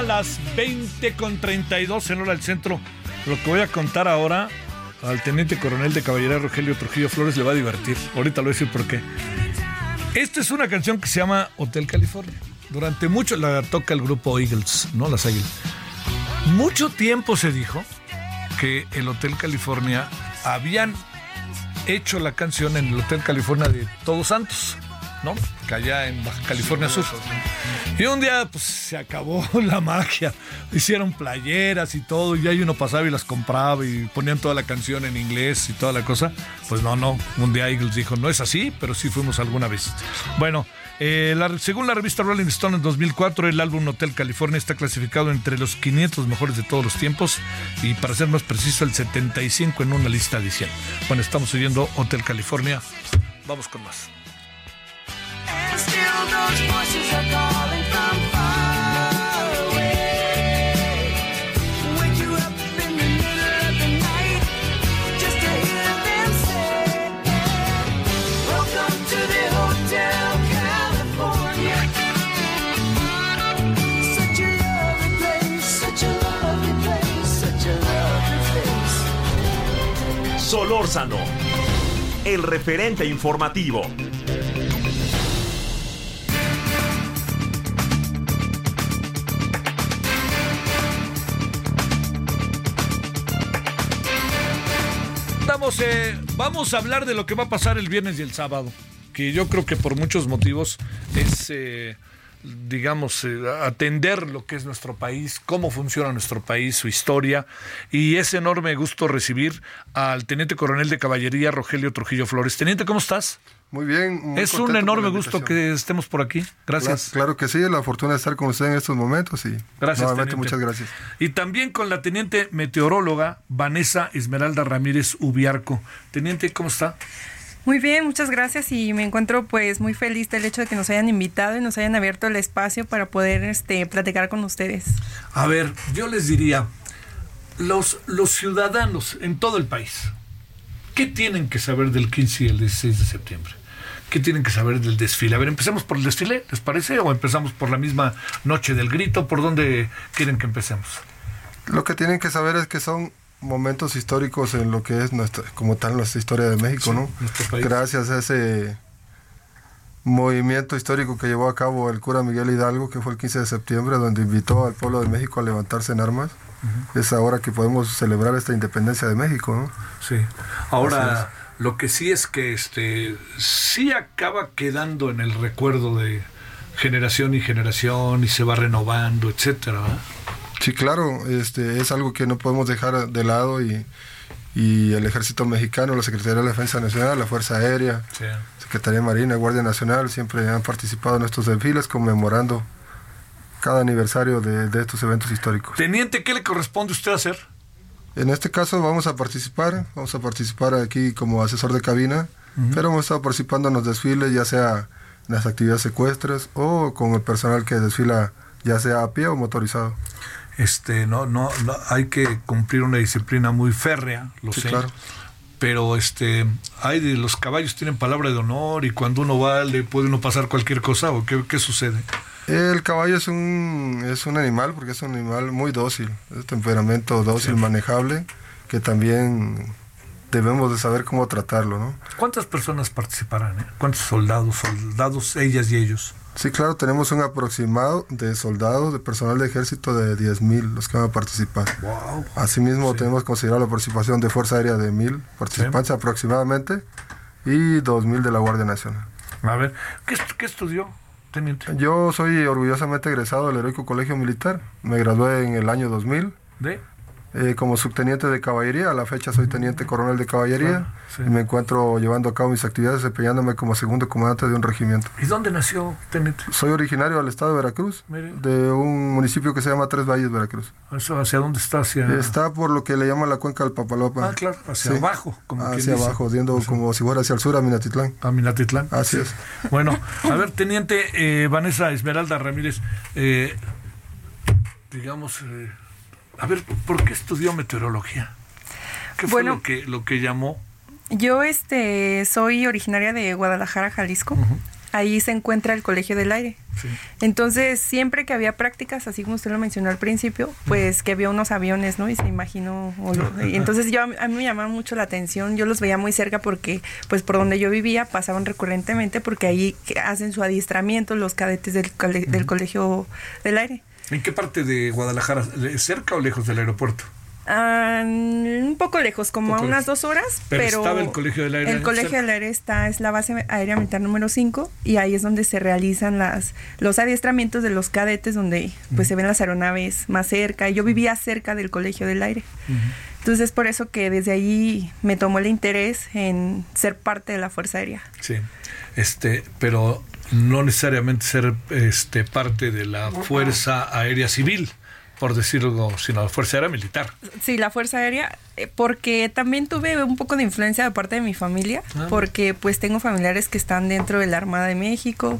A las 20 con 32 en hora del centro. Lo que voy a contar ahora al teniente coronel de caballería Rogelio Trujillo Flores le va a divertir. Ahorita le voy a decir por qué. Esta es una canción que se llama Hotel California. Durante mucho la toca el grupo Eagles, ¿no? Las Águilas. Mucho tiempo se dijo que el Hotel California habían hecho la canción en el Hotel California de Todos Santos, ¿no? Que allá en California Sur. Y un día pues se acabó la magia. Hicieron playeras y todo, y ahí uno pasaba y las compraba y ponían toda la canción en inglés y toda la cosa. Pues no, no. Un día Eagles dijo, no es así, pero sí fuimos alguna vez. Bueno, eh, según la revista Rolling Stone en 2004, el álbum Hotel California está clasificado entre los 500 mejores de todos los tiempos y para ser más preciso, el 75 en una lista de 100. Bueno, estamos oyendo Hotel California. Vamos con más. Solórzano, el referente informativo. Vamos, eh, vamos a hablar de lo que va a pasar el viernes y el sábado, que yo creo que por muchos motivos es, eh, digamos, eh, atender lo que es nuestro país, cómo funciona nuestro país, su historia. Y es enorme gusto recibir al Teniente Coronel de Caballería, Rogelio Trujillo Flores. Teniente, ¿cómo estás? Muy bien. muy es un enorme gusto que estemos por aquí. Gracias. Claro, claro que sí, la fortuna de estar con usted en estos momentos y Gracias. nuevamente teniente. muchas gracias. Y también con la teniente meteoróloga Vanessa Esmeralda Ramírez Ubiarco. Teniente, ¿cómo está? Muy bien, muchas gracias y me encuentro pues muy feliz del hecho de que nos hayan invitado y nos hayan abierto el espacio para poder este platicar con ustedes. A ver, yo les diría, los, los ciudadanos en todo el país, ¿qué tienen que saber del 15 y el 16 de septiembre? ¿Qué tienen que saber del desfile? A ver, empecemos por el desfile, ¿les parece? ¿O empezamos por la misma noche del grito? ¿Por dónde quieren que empecemos? Lo que tienen que saber es que son momentos históricos en lo que es nuestra, como tal nuestra historia de México, Sí, ¿no? Gracias a ese movimiento histórico que llevó a cabo el cura Miguel Hidalgo, que fue el 15 de septiembre, donde invitó al pueblo de México a levantarse en armas. Es ahora que podemos celebrar esta independencia de México, ¿no? Sí. Ahora, lo que sí es que este sí acaba quedando en el recuerdo de generación y generación y se va renovando, etcétera. Sí, claro, este, es algo que no podemos dejar de lado y, y el Ejército Mexicano, la Secretaría de la Defensa Nacional, la Fuerza Aérea, Sí. Secretaría Marina, Guardia Nacional, siempre han participado en estos desfiles conmemorando cada aniversario de, de estos eventos históricos. Teniente, ¿qué le corresponde a usted hacer? En este caso vamos a participar, vamos a participar aquí como asesor de cabina, pero hemos estado participando en los desfiles, ya sea en las actividades secuestres o con el personal que desfila ya sea a pie o motorizado. Este, no, no, no, hay que cumplir una disciplina muy férrea, lo Sí, sé. claro. Pero este, hay de los caballos tienen palabra de honor y cuando uno va le puede uno pasar cualquier cosa o qué, qué sucede. El caballo es un, es un animal porque es un animal muy dócil, es temperamento dócil, manejable, que también debemos de saber cómo tratarlo, ¿no? ¿Cuántas personas participarán? eh? ¿Cuántos soldados, soldados, ellas y ellos? Sí, claro, tenemos un aproximado de soldados, de personal de ejército de 10.000 los que van a participar. Wow. Asimismo, tenemos considerado la participación de Fuerza Aérea de 1.000 participantes aproximadamente y 2.000 de la Guardia Nacional. A ver, ¿qué, qué estudió, teniente? Yo soy orgullosamente egresado del Heroico Colegio Militar. Me gradué en el año 2000 ¿De? Eh, como subteniente de caballería. A la fecha soy teniente coronel de caballería Claro, sí. y me encuentro llevando a cabo mis actividades desempeñándome como segundo comandante de un regimiento. ¿Y dónde nació, teniente? Soy originario del estado de Veracruz, Mire. de un municipio que se llama Tres Valles, Veracruz. ¿Eso ¿Hacia dónde está? Hacia, Está por lo que le llaman la cuenca del Papalopa. Ah, claro, hacia Sí. abajo, como Hacia abajo, yendo como si fuera hacia el sur a Minatitlán. a Minatitlán. Así es. Bueno, a ver, teniente eh, Vanessa Esmeralda Ramírez, eh, digamos, eh, a ver, ¿por qué estudió meteorología? ¿Qué fue Bueno. lo que lo que llamó? Yo este soy originaria de Guadalajara, Jalisco. Ahí se encuentra el Colegio del Aire. Entonces, siempre que había prácticas, así como usted lo mencionó al principio, pues que había unos aviones, ¿no? Y se imaginó. o lo- y entonces yo a mí me llamaba mucho la atención. Yo los veía muy cerca porque, pues por donde yo vivía, pasaban recurrentemente porque ahí hacen su adiestramiento los cadetes del, cole- del Colegio del Aire. ¿En qué parte de Guadalajara? ¿Cerca o lejos del aeropuerto? Ah, un poco lejos, como Poco a unas lejos. dos horas. Pero Pero, estaba el Colegio del Aire El Colegio del Aire está, es la base aérea militar número 5 y ahí es donde se realizan las los adiestramientos de los cadetes, donde pues se ven las aeronaves más cerca. Yo vivía cerca del Colegio del Aire. Entonces es por eso que desde ahí me tomó el interés en ser parte de la Fuerza Aérea. Sí. Este, pero no necesariamente ser este parte de la Fuerza Aérea Civil, por decirlo, sino la Fuerza Aérea Militar. Sí, la Fuerza Aérea, eh, porque también tuve un poco de influencia de parte de mi familia, Ah. porque pues tengo familiares que están dentro de la Armada de México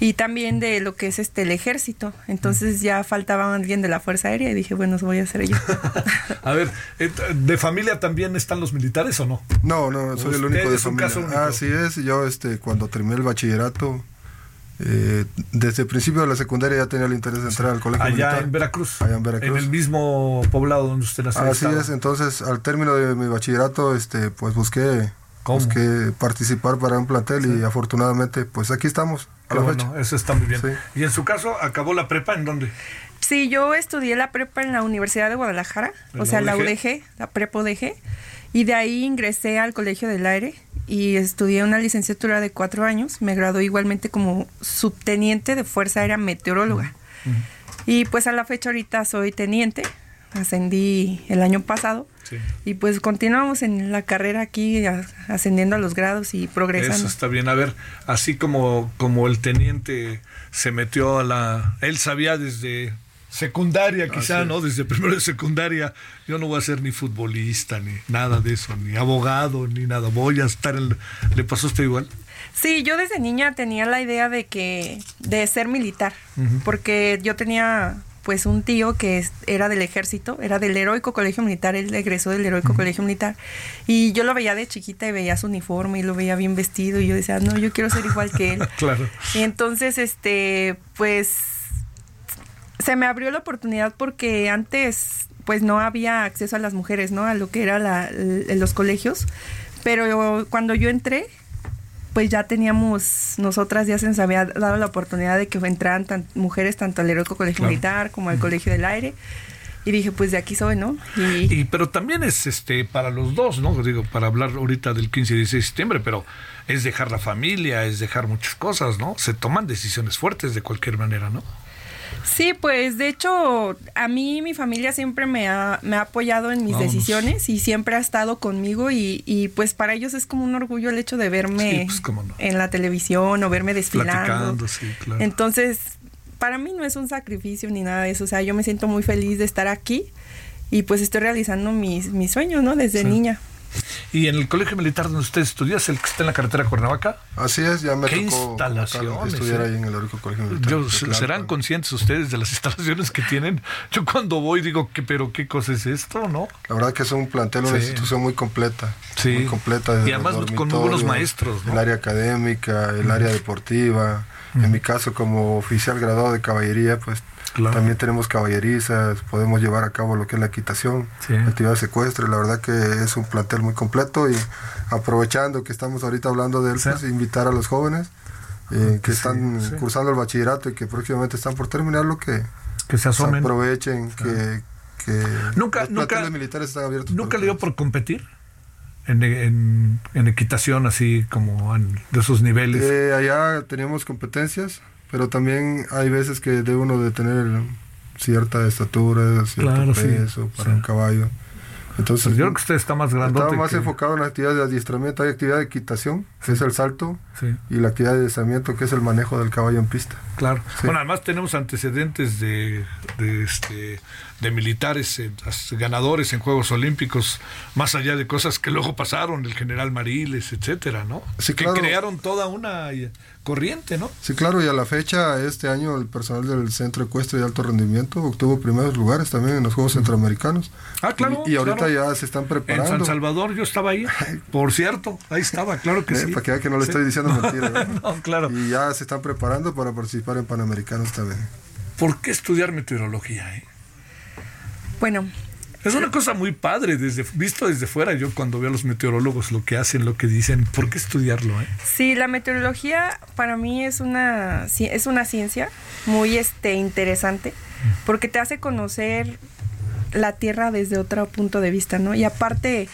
y también de lo que es este el ejército. Entonces ya faltaba alguien de la Fuerza Aérea y dije, bueno, eso voy a hacer yo. A ver, eh, ¿de familia también están los militares o no? No, no, soy el único de familia. caso único. Así es, yo este, cuando terminé el bachillerato, eh, desde el principio de la secundaria ya tenía el interés de entrar al colegio Allá militar. en Veracruz. Allá en Veracruz. En el mismo poblado donde usted nació. Así estaba. es, entonces al término de mi bachillerato, este, pues busqué, ¿Cómo? busqué participar para un plantel y afortunadamente, pues aquí estamos a la bueno, fecha. eso está muy bien. Sí. Y en su caso, ¿acabó la prepa en dónde? Sí, yo estudié la prepa en la Universidad de Guadalajara, ¿En o sea, la la UDG? UDG, la prepa UDG, y de ahí ingresé al Colegio del Aire y estudié una licenciatura de cuatro años. Me gradué igualmente como subteniente de Fuerza Aérea Meteoróloga. Y pues a la fecha ahorita soy teniente, ascendí el año pasado. Sí. Y pues continuamos en la carrera aquí, ascendiendo a los grados y progresando. Eso está bien. A ver, así como, como el teniente se metió a la... Él sabía desde secundaria quizá. ¿no? Desde primero de secundaria. Yo no voy a ser ni futbolista, ni nada de eso, ni abogado, ni nada. Voy a estar en... ¿Le pasó a usted igual? Sí, yo desde niña tenía la idea de que de ser militar, porque yo tenía pues un tío que era del ejército, era del heroico colegio militar, él egresó del heroico colegio militar y yo lo veía de chiquita y veía su uniforme y lo veía bien vestido y yo decía, "No, yo quiero ser igual que él." Claro. Y entonces, este, pues, se me abrió la oportunidad porque antes, pues, no había acceso a las mujeres, ¿no? A lo que era la, los colegios. Pero cuando yo entré, pues ya teníamos, nosotras ya se nos había dado la oportunidad de que entraran tan- mujeres tanto al Heroico Colegio Claro. Militar como al Colegio del Aire. Y dije, pues de aquí soy, ¿no? Y, Y, pero también es este para los dos, ¿no? Digo, para hablar ahorita del 15 y 16 de septiembre, pero es dejar la familia, es dejar muchas cosas, ¿no? Se toman decisiones fuertes de cualquier manera, ¿no? Sí, pues de hecho, a mí mi familia siempre me ha, me ha apoyado en mis decisiones y siempre ha estado conmigo y, y, pues para ellos es como un orgullo el hecho de verme Sí, pues, no. en la televisión o verme desfilando. Sí, claro. Entonces, para mí no es un sacrificio ni nada de eso, o sea, yo me siento muy feliz de estar aquí y pues estoy realizando mis, mis sueños, ¿no? Desde Sí. niña. Y en el colegio militar donde usted estudia, ¿es el que está en la carretera Cuernavaca? Así es, ya me ¿Qué tocó instalaciones? estudiar eh? ahí en el Heroico Colegio Militar. Yo-. ¿Serán conscientes ustedes de las instalaciones que tienen? Yo cuando voy digo, que pero qué cosa es esto, ¿no? La verdad que es un plantel, una Sí. institución muy completa. Sí. Muy completa. desde Y además con muy buenos maestros, ¿no? El área académica, el área deportiva. En mi caso, como oficial graduado de caballería, pues también tenemos caballerizas, podemos llevar a cabo lo que es la equitación, Sí. actividades ecuestres. La verdad que es un plantel muy completo y aprovechando que estamos ahorita hablando de él, pues invitar a los jóvenes eh, que están cursando el bachillerato y que próximamente están por terminar lo que Que se asomen. aprovechen, que, que Nunca- los nunca- militares están abiertos. ¿Nunca le dio por competir? En, en- en equitación, así como en- de esos niveles. Eh, allá teníamos competencias, pero también hay veces que debe uno de tener cierta estatura, cierto Claro, sí, peso para sí. un caballo. Entonces, Pues yo creo que usted está más grandote Estaba más que- enfocado en la actividad de adiestramiento. Hay actividad de equitación, que es el salto, Sí. y la actividad de adiestramiento, que es el manejo del caballo en pista. Claro. Sí. Bueno, además tenemos antecedentes de, de, este, de militares eh, ganadores en Juegos Olímpicos, más allá de cosas que luego pasaron, el general Mariles, etcétera, ¿no? Sí, que claro. crearon toda una eh, corriente, ¿no? Sí, claro, y a la fecha, este año, el personal del Centro Ecuestre de Alto Rendimiento obtuvo primeros lugares también en los Juegos Centroamericanos. Ah, claro, Y, y ahorita claro. ya se están En preparando. San Salvador yo estaba ahí, por cierto, ahí estaba, claro que Eh, sí. Para que vea que no le Sí. estoy diciendo mentiras. ¿no? No, claro. Y ya se están preparando para participar en Panamericanos también. ¿Por qué estudiar meteorología? eh? Bueno, Es una cosa muy padre, desde, visto desde fuera, yo cuando veo a los meteorólogos lo que hacen, lo que dicen, ¿por qué estudiarlo? eh? Sí, la meteorología para mí es una, es una ciencia muy este, interesante porque te hace conocer la Tierra desde otro punto de vista, ¿no? Y aparte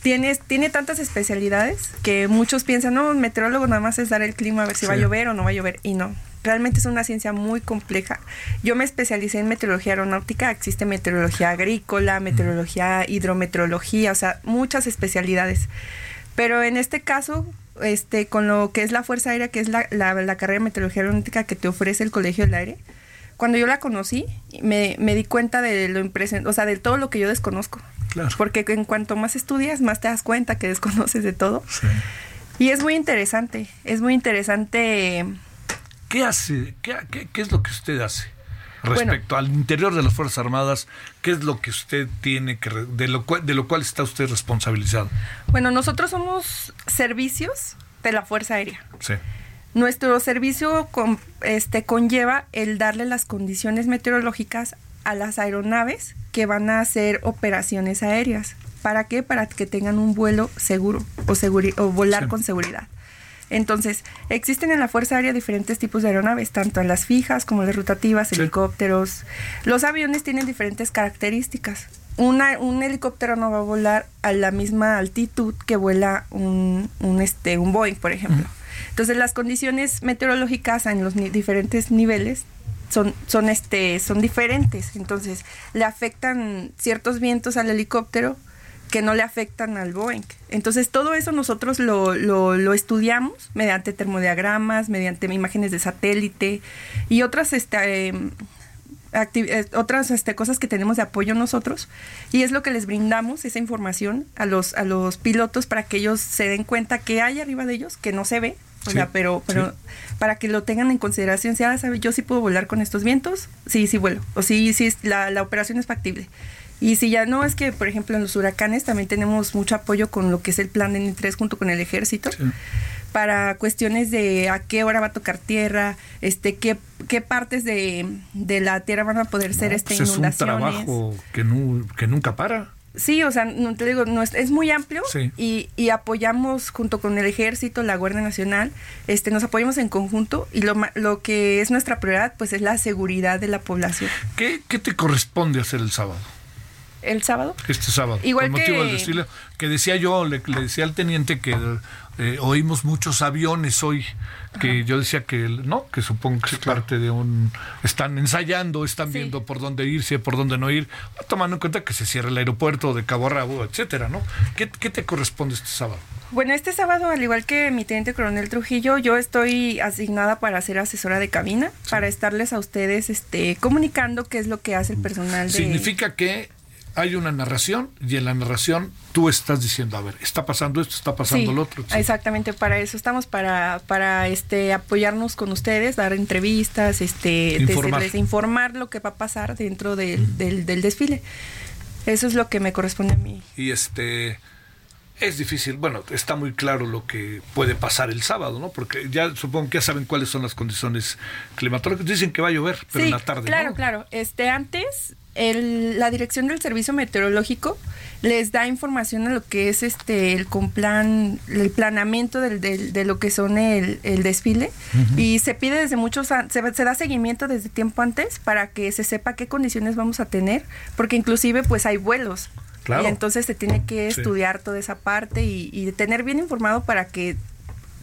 tienes, tiene tantas especialidades que muchos piensan, no, un meteorólogo nada más es dar el clima a ver si va a llover o no va a llover. Y no, realmente es una ciencia muy compleja. Yo me especialicé en meteorología aeronáutica, existe meteorología agrícola, meteorología, hidrometeorología, o sea, muchas especialidades. Pero en este caso, este, con lo que es la Fuerza Aérea, que es la, la, la carrera de meteorología aeronáutica que te ofrece el Colegio del Aire, cuando yo la conocí, me, me di cuenta de lo impresen- o sea, de todo lo que yo desconozco. Claro. Porque en cuanto más estudias, más te das cuenta que desconoces de todo. Y es muy interesante, es muy interesante. ¿Qué hace? ¿Qué, qué, qué es lo que usted hace? Bueno. Respecto al interior de las Fuerzas Armadas, ¿qué es lo que usted tiene que, de lo, cual, de lo cual está usted responsabilizado? Bueno, nosotros somos servicios de la Fuerza Aérea. Sí. Nuestro servicio con- este, conlleva el darle las condiciones meteorológicas a las aeronaves que van a hacer operaciones aéreas. ¿Para qué? Para que tengan un vuelo seguro o, seguri- o volar Sí. con seguridad. Entonces, existen en la Fuerza Aérea diferentes tipos de aeronaves, tanto las fijas como las rotativas, helicópteros. Los aviones tienen diferentes características. una- un helicóptero no va a volar a la misma altitud que vuela un, un, este, un Boeing, por ejemplo. Entonces las condiciones meteorológicas en los ni- diferentes niveles son, son, este, son diferentes. Entonces le afectan ciertos vientos al helicóptero que no le afectan al Boeing. Entonces todo eso nosotros lo, lo, lo estudiamos mediante termodiagramas, mediante imágenes de satélite y otras este, em, eh, otras este, cosas que tenemos de apoyo nosotros. Y es lo que les brindamos esa información a los a los pilotos para que ellos se den cuenta que hay arriba de ellos que no se ve. O Sí, sea pero pero sí. para que lo tengan en consideración si ah, sabe yo sí puedo volar con estos vientos. Sí sí vuelo. O sí sí la, la operación es factible y si ya no es que por ejemplo en los huracanes también tenemos mucho apoyo con lo que es el plan N3 junto con el ejército para cuestiones de a qué hora va a tocar tierra, este, qué, qué partes de, de la tierra van a poder ser No, este, pues es un inundaciones. trabajo que, nu- que nunca para. Sí, o sea, no te digo, no es, es muy amplio Sí. y, y apoyamos junto con el ejército, la Guardia Nacional, este, nos apoyamos en conjunto y lo, lo que es nuestra prioridad pues es la seguridad de la población. ¿Qué, qué te corresponde hacer el sábado? El sábado. Este sábado. Igual con motivo que- del desfile. Que decía yo, le, le decía al teniente que eh, oímos muchos aviones hoy. Que yo decía que no, que supongo que es parte de un. Están ensayando, están viendo por dónde irse, por dónde no ir, tomando en cuenta que se cierra el aeropuerto de Cabo Rabo, etcétera, ¿no? ¿Qué, qué te corresponde este sábado? Bueno, este sábado, al igual que mi teniente coronel Trujillo, yo estoy asignada para ser asesora de cabina, para estarles a ustedes este, comunicando qué es lo que hace el personal de... Significa que hay una narración y en la narración tú estás diciendo, a ver, está pasando esto, está pasando Sí, lo otro. Exactamente, para eso estamos, para, para este apoyarnos con ustedes, dar entrevistas, este, Informar. lo que va a pasar dentro del, del, del desfile. Eso es lo que me corresponde a mí. Y este es difícil, bueno, está muy claro lo que puede pasar el sábado, ¿no? Porque ya supongo que ya saben cuáles son las condiciones climatológicas. Dicen que va a llover, pero en la tarde, claro, ¿no? claro. Este, antes, el- la dirección del servicio meteorológico les da información a lo que es este el complan, el planeamiento del, del- de lo que son el, el desfile y se pide desde muchos se, se da seguimiento desde tiempo antes para que se sepa qué condiciones vamos a tener porque inclusive pues hay vuelos Claro. y entonces se tiene que Sí. estudiar toda esa parte y, y tener bien informado para que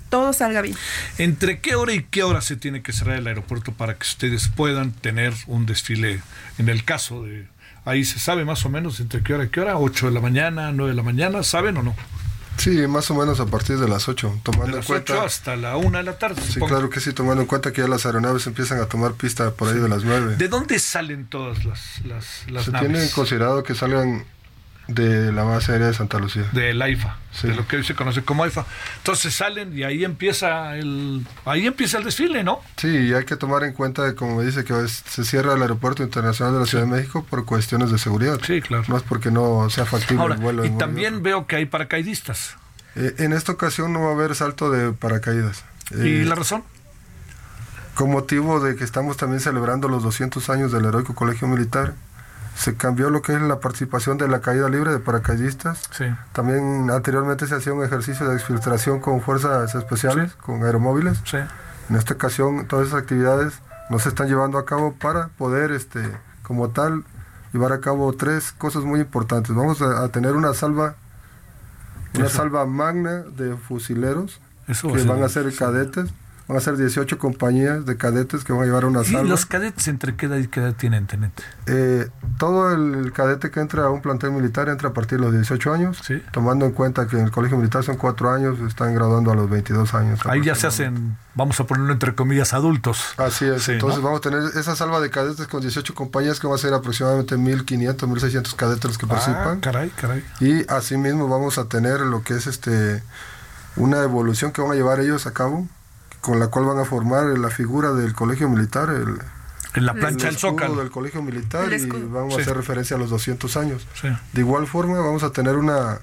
todo salga bien. ¿Entre qué hora y qué hora se tiene que cerrar el aeropuerto para que ustedes puedan tener un desfile en el caso de... Ahí se sabe más o menos entre qué hora y qué hora, 8 de la mañana, 9 de la mañana, ¿saben o no? Sí, más o menos a partir de las 8, tomando De las en cuenta... 8 hasta la 1 de la tarde. Sí, supongo. claro que sí, tomando en cuenta que ya las aeronaves empiezan a tomar pista por ahí de las 9. ¿De dónde salen todas las, las, las Se naves? tiene considerado que salgan de la base aérea de Santa Lucía. del AIFA, de lo que hoy se conoce como AIFA. Entonces salen y ahí empieza el ahí empieza el desfile, ¿no? Sí, y hay que tomar en cuenta, como me dice, que es- se cierra el aeropuerto internacional de la Ciudad de México por cuestiones de seguridad. Sí, claro. No es porque no sea factible Ahora, el vuelo. y también veo que hay paracaidistas. Eh, en esta ocasión no va a haber salto de paracaídas. ¿Y Eh, la razón? Con motivo de que estamos también celebrando los 200 años del Heroico Colegio Militar, se cambió lo que es la participación de la caída libre de paracaidistas. Sí. También anteriormente se hacía un ejercicio de exfiltración con fuerzas especiales, con aeromóviles. Sí. En esta ocasión todas esas actividades no se están llevando a cabo para poder, este, como tal, llevar a cabo tres cosas muy importantes. Vamos a, a tener una salva, una Eso. salva magna de fusileros Eso que van a ser cadetes. Van a ser 18 compañías de cadetes que van a llevar una ¿Y salva. los cadetes entre qué edad y qué edad tienen, teniente? Eh, todo el cadete que entra a un plantel militar entra a partir de los 18 años, tomando en cuenta que en el colegio militar son 4 años, están graduando a los 22 años. Ahí ya se hacen, vamos a ponerlo entre comillas, adultos. Así es, Sí, entonces ¿no? vamos a tener esa salva de cadetes con 18 compañías que va a ser aproximadamente 1500, 1600 cadetes los que Ah, participan. caray, caray. Y asimismo vamos a tener lo que es este una evolución que van a llevar ellos a cabo, con la cual van a formar la figura del colegio militar, el, En la plancha del Zócalo. del colegio militar y vamos Sí. a hacer referencia a los 200 años. Sí. De igual forma vamos a tener una,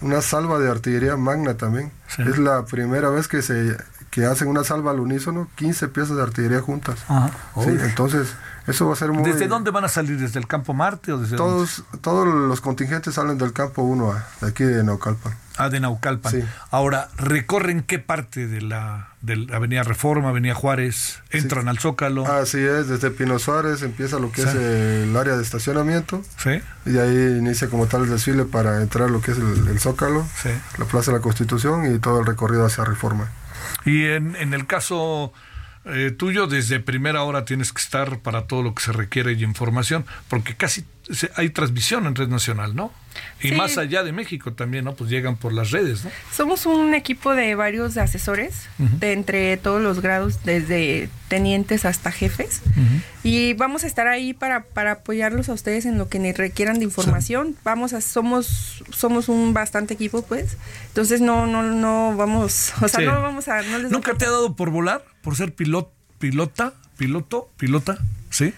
una salva de artillería magna también. Sí. Es la primera vez que se que hacen una salva al unísono, 15 piezas de artillería juntas. Ajá. Entonces, Eso va a ser muy... ¿Desde dónde van a salir? ¿Desde el campo Marte o desde Todos, todos los contingentes salen del campo 1A, de aquí de Naucalpan. Ah, de Naucalpan. Sí. Ahora, ¿recorren qué parte de la, de la Avenida Reforma, Avenida Juárez? ¿Entran al Zócalo? Así es, desde Pino Suárez empieza lo que Sí. es el área de estacionamiento. Sí. Y ahí inicia como tal el desfile para entrar lo que es el, el Zócalo, Sí. la Plaza de la Constitución y todo el recorrido hacia Reforma. Y en, en el caso eh, tuyo, desde primera hora tienes que estar para todo lo que se requiere y información, porque casi hay transmisión en red nacional, ¿no? Y Sí. más allá de México también, ¿no? Pues llegan por las redes, ¿no? Somos un equipo de varios asesores, de entre todos los grados, desde tenientes hasta jefes. Y vamos a estar ahí para, para apoyarlos a ustedes en lo que requieran de información. Vamos a, somos, somos un bastante equipo, pues. Entonces no, no, no vamos, o sea, Sí. no vamos a, no les ¿Nunca te ha dado por volar? ¿Por ser pilot, pilota, piloto, pilota? ¿Sí?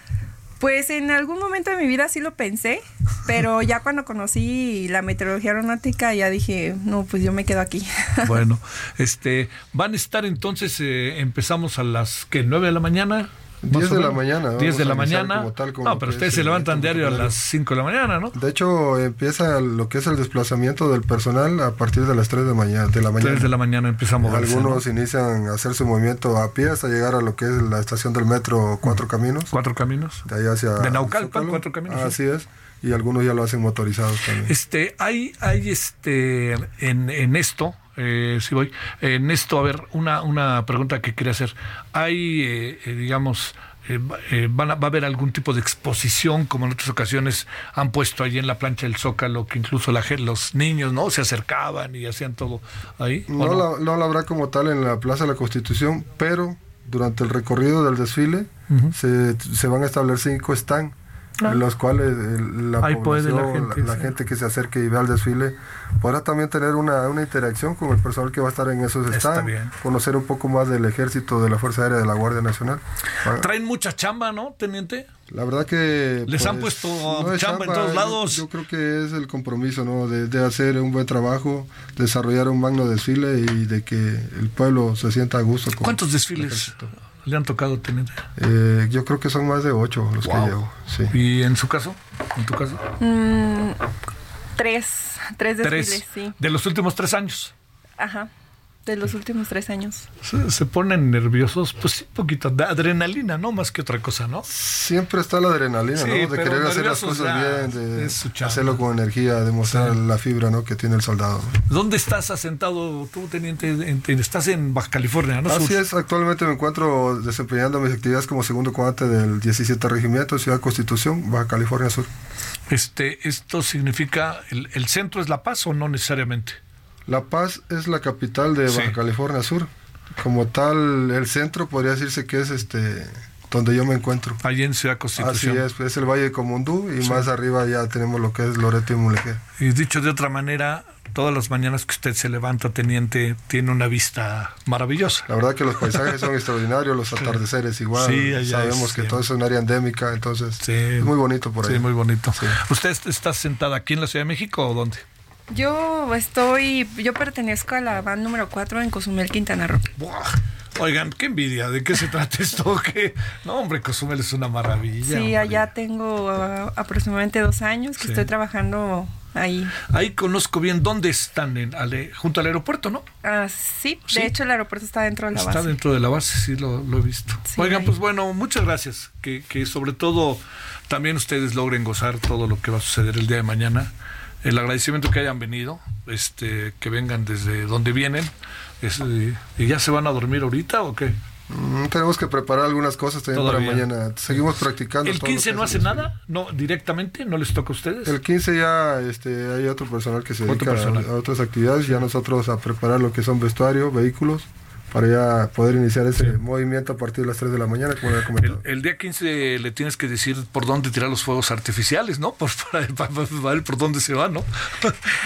Pues en algún momento de mi vida sí lo pensé, pero ya cuando conocí la meteorología aeronáutica ya dije, no, pues yo me quedo aquí. Bueno, este, van a estar entonces, eh, empezamos a las, ¿qué? ¿9 de la mañana? Más 10 o de la mañana. 10 de la mañana. como tal, como no, pero ustedes es se levantan diario a las 5 de la mañana, ¿no? De hecho, empieza lo que es el desplazamiento del personal a partir de las 3 de, mañana, de la mañana. 3 de la mañana empieza a moverse. Algunos ¿no? inician a hacer su movimiento a pie hasta llegar a lo que es la estación del metro Cuatro Caminos. Cuatro Caminos. De ahí hacia De Naucalpan. Cuatro Caminos, Así es. Y algunos ya lo hacen motorizados también. Este, hay, hay este, en, en esto, eh, si voy, en esto, a ver, una, una pregunta que quería hacer. Hay, eh, eh, digamos, eh, va- eh, van a, va a haber algún tipo de exposición, como en otras ocasiones han puesto allí en la plancha del Zócalo, que incluso la, los niños, ¿no? Se acercaban y hacían todo ahí. ¿o No, no? la, no la habrá como tal en la Plaza de la Constitución, pero durante el recorrido del desfile se, se van a establecer cinco stands, Ah. en los cuales el- la Ahí puede la población, gente, la, sí. gente que se acerque y vea el desfile, podrá también tener una, una interacción con el personal que va a estar en esos stands, conocer un poco más del ejército, de la Fuerza Aérea, de la Guardia Nacional. Ah, Traen mucha chamba, ¿no, teniente? La verdad que... pues, Les han puesto es chamba en todos yo- lados. Yo, creo que es el compromiso, ¿no? De, de hacer un buen trabajo, desarrollar un magno desfile y de que el pueblo se sienta a gusto. con ¿Cuántos desfiles. Le han tocado, teniente? Eh, yo creo que son más de ocho los Wow. que llevo. Sí. ¿Y en su caso? ¿En tu caso? Mm, tres, tres desfiles, Tres. sí. De los últimos tres años. Ajá, de los últimos tres años. Se, se ponen nerviosos, pues sí, un poquito de adrenalina, ¿no? Más que otra cosa, ¿no? Siempre está la adrenalina, Sí, ¿no? De querer hacer las cosas ya, bien, de hacerlo con energía, demostrar la fibra, ¿no? Que tiene el soldado. ¿Dónde estás asentado tú, teniente? En- en- estás en Baja California, ¿no? Así Sur. es, actualmente me encuentro desempeñando mis actividades como segundo comandante del 17 Regimiento, Ciudad Constitución, Baja California Sur. Este, ¿Esto significa, el, el centro es La Paz o no necesariamente? La Paz es la capital de Sí. Baja California Sur. Como tal, el centro podría decirse que es este donde yo me encuentro. Allí en Ciudad Así Constitución. es, es el Valle de Comundú y Sí. más arriba ya tenemos lo que es Loreto y Mulegé. Y dicho de otra manera, todas las mañanas que usted se levanta, teniente, tiene una vista maravillosa. La verdad que los paisajes son extraordinarios, los atardeceres igual. Sí, allá Sabemos es, que sí. todo es un área endémica, entonces es muy bonito por ahí. Sí, muy bonito. ¿Usted está sentada aquí en la Ciudad de México o dónde? Yo estoy, yo pertenezco a la van número 4 en Cozumel, Quintana Roo. Oigan, qué envidia, ¿de qué se trata esto? ¿Qué? No, hombre, Cozumel es una maravilla. Sí, allá tengo ah, aproximadamente dos años que Sí. estoy trabajando ahí. Ahí conozco bien dónde están, en, ale- junto al aeropuerto, ¿no? Ah, sí, Sí. de hecho el aeropuerto está dentro de la Está base. dentro de la base, sí, lo, lo he visto. Sí, Oigan, ahí. pues bueno, muchas gracias. Que, que sobre todo también ustedes logren gozar todo lo que va a suceder el día de mañana. El agradecimiento que hayan venido, este, que vengan desde donde vienen. Es, ¿Y ya se van a dormir ahorita o qué? Mm, tenemos que preparar algunas cosas también Todavía. para mañana. Seguimos practicando. ¿El todo lo 15 que no hace nada? ¿No? ¿Directamente? ¿No les toca a ustedes? El 15 ya este, hay otro personal que se dedica a, a otras actividades, ya nosotros a preparar lo que son vestuario, vehículos, para ya poder iniciar ese movimiento a partir de las 3 de la mañana, como había comentado. El día 15 le tienes que decir por dónde tirar los fuegos artificiales, ¿no? Por, para, para- para ver por dónde se va, ¿no?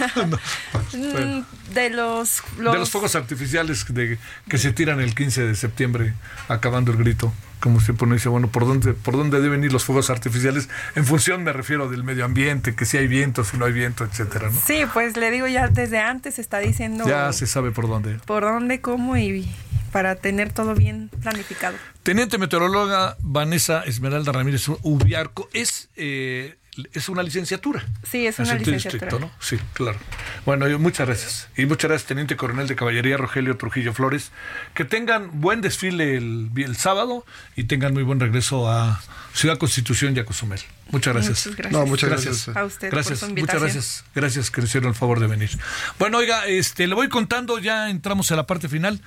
Mm, De los, De los fuegos artificiales de, que se tiran el 15 de septiembre, acabando el grito. Como siempre uno dice, bueno, ¿por dónde, ¿por dónde deben ir los fuegos artificiales? En función, me refiero, del medio ambiente, que si hay viento, si no hay viento, etcétera, ¿no? Sí, pues le digo ya desde antes se está diciendo Ya se sabe por dónde. por dónde, cómo y para tener todo bien planificado. Teniente meteoróloga Vanessa Esmeralda Ramírez Ubiarco, es, eh, es una licenciatura. Sí, es una licenciatura. estricto, ¿no? Sí, claro. Bueno, muchas gracias. Y muchas gracias, Teniente Coronel de Caballería Rogelio Trujillo Flores. Que tengan buen desfile el, el sábado y tengan muy buen regreso a Ciudad Constitución y a Cozumel. Muchas gracias. Muchas gracias. No, muchas gracias. A usted por Gracias, muchas gracias. Gracias que nos hicieron el favor de venir. Bueno, oiga, este, le voy contando, ya entramos a la parte final.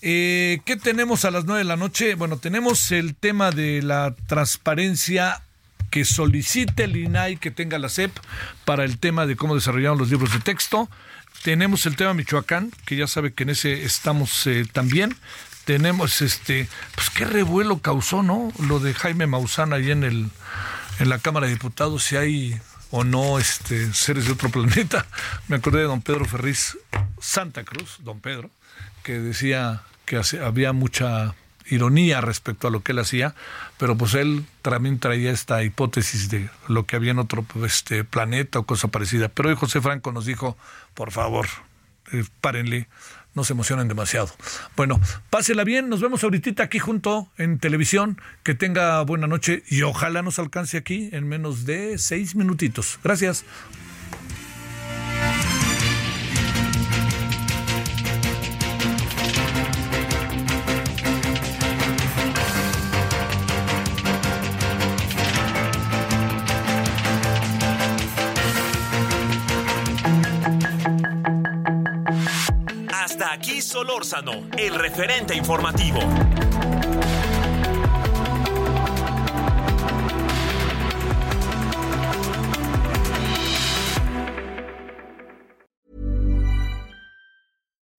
Eh, ¿Qué tenemos a las nueve de la noche? Bueno, tenemos el tema de la transparencia que solicite el INAI que tenga la CEP para el tema de cómo desarrollaron los libros de texto. Tenemos el tema Michoacán, que ya sabe que en ese estamos eh, también. Tenemos este, pues qué revuelo causó, ¿no? Lo de Jaime Maussan ahí en el en la Cámara de Diputados, si hay o no este seres de otro planeta. Me acordé de don Pedro Ferriz Santa Cruz, don Pedro, que decía que había mucha ironía respecto a lo que él hacía, pero pues él también traía esta hipótesis de lo que había en otro este, planeta o cosa parecida. Pero hoy José Franco nos dijo, por favor, eh, párenle, no se emocionen demasiado. Bueno, pásela bien, nos vemos ahorita aquí junto en televisión, que tenga buena noche y ojalá nos alcance aquí en menos de seis minutitos. Gracias. Hasta aquí Solórzano, el referente informativo.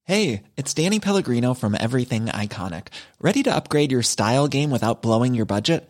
Hey, it's Danny Pellegrino from Everything Iconic. Ready to upgrade your style game without blowing your budget?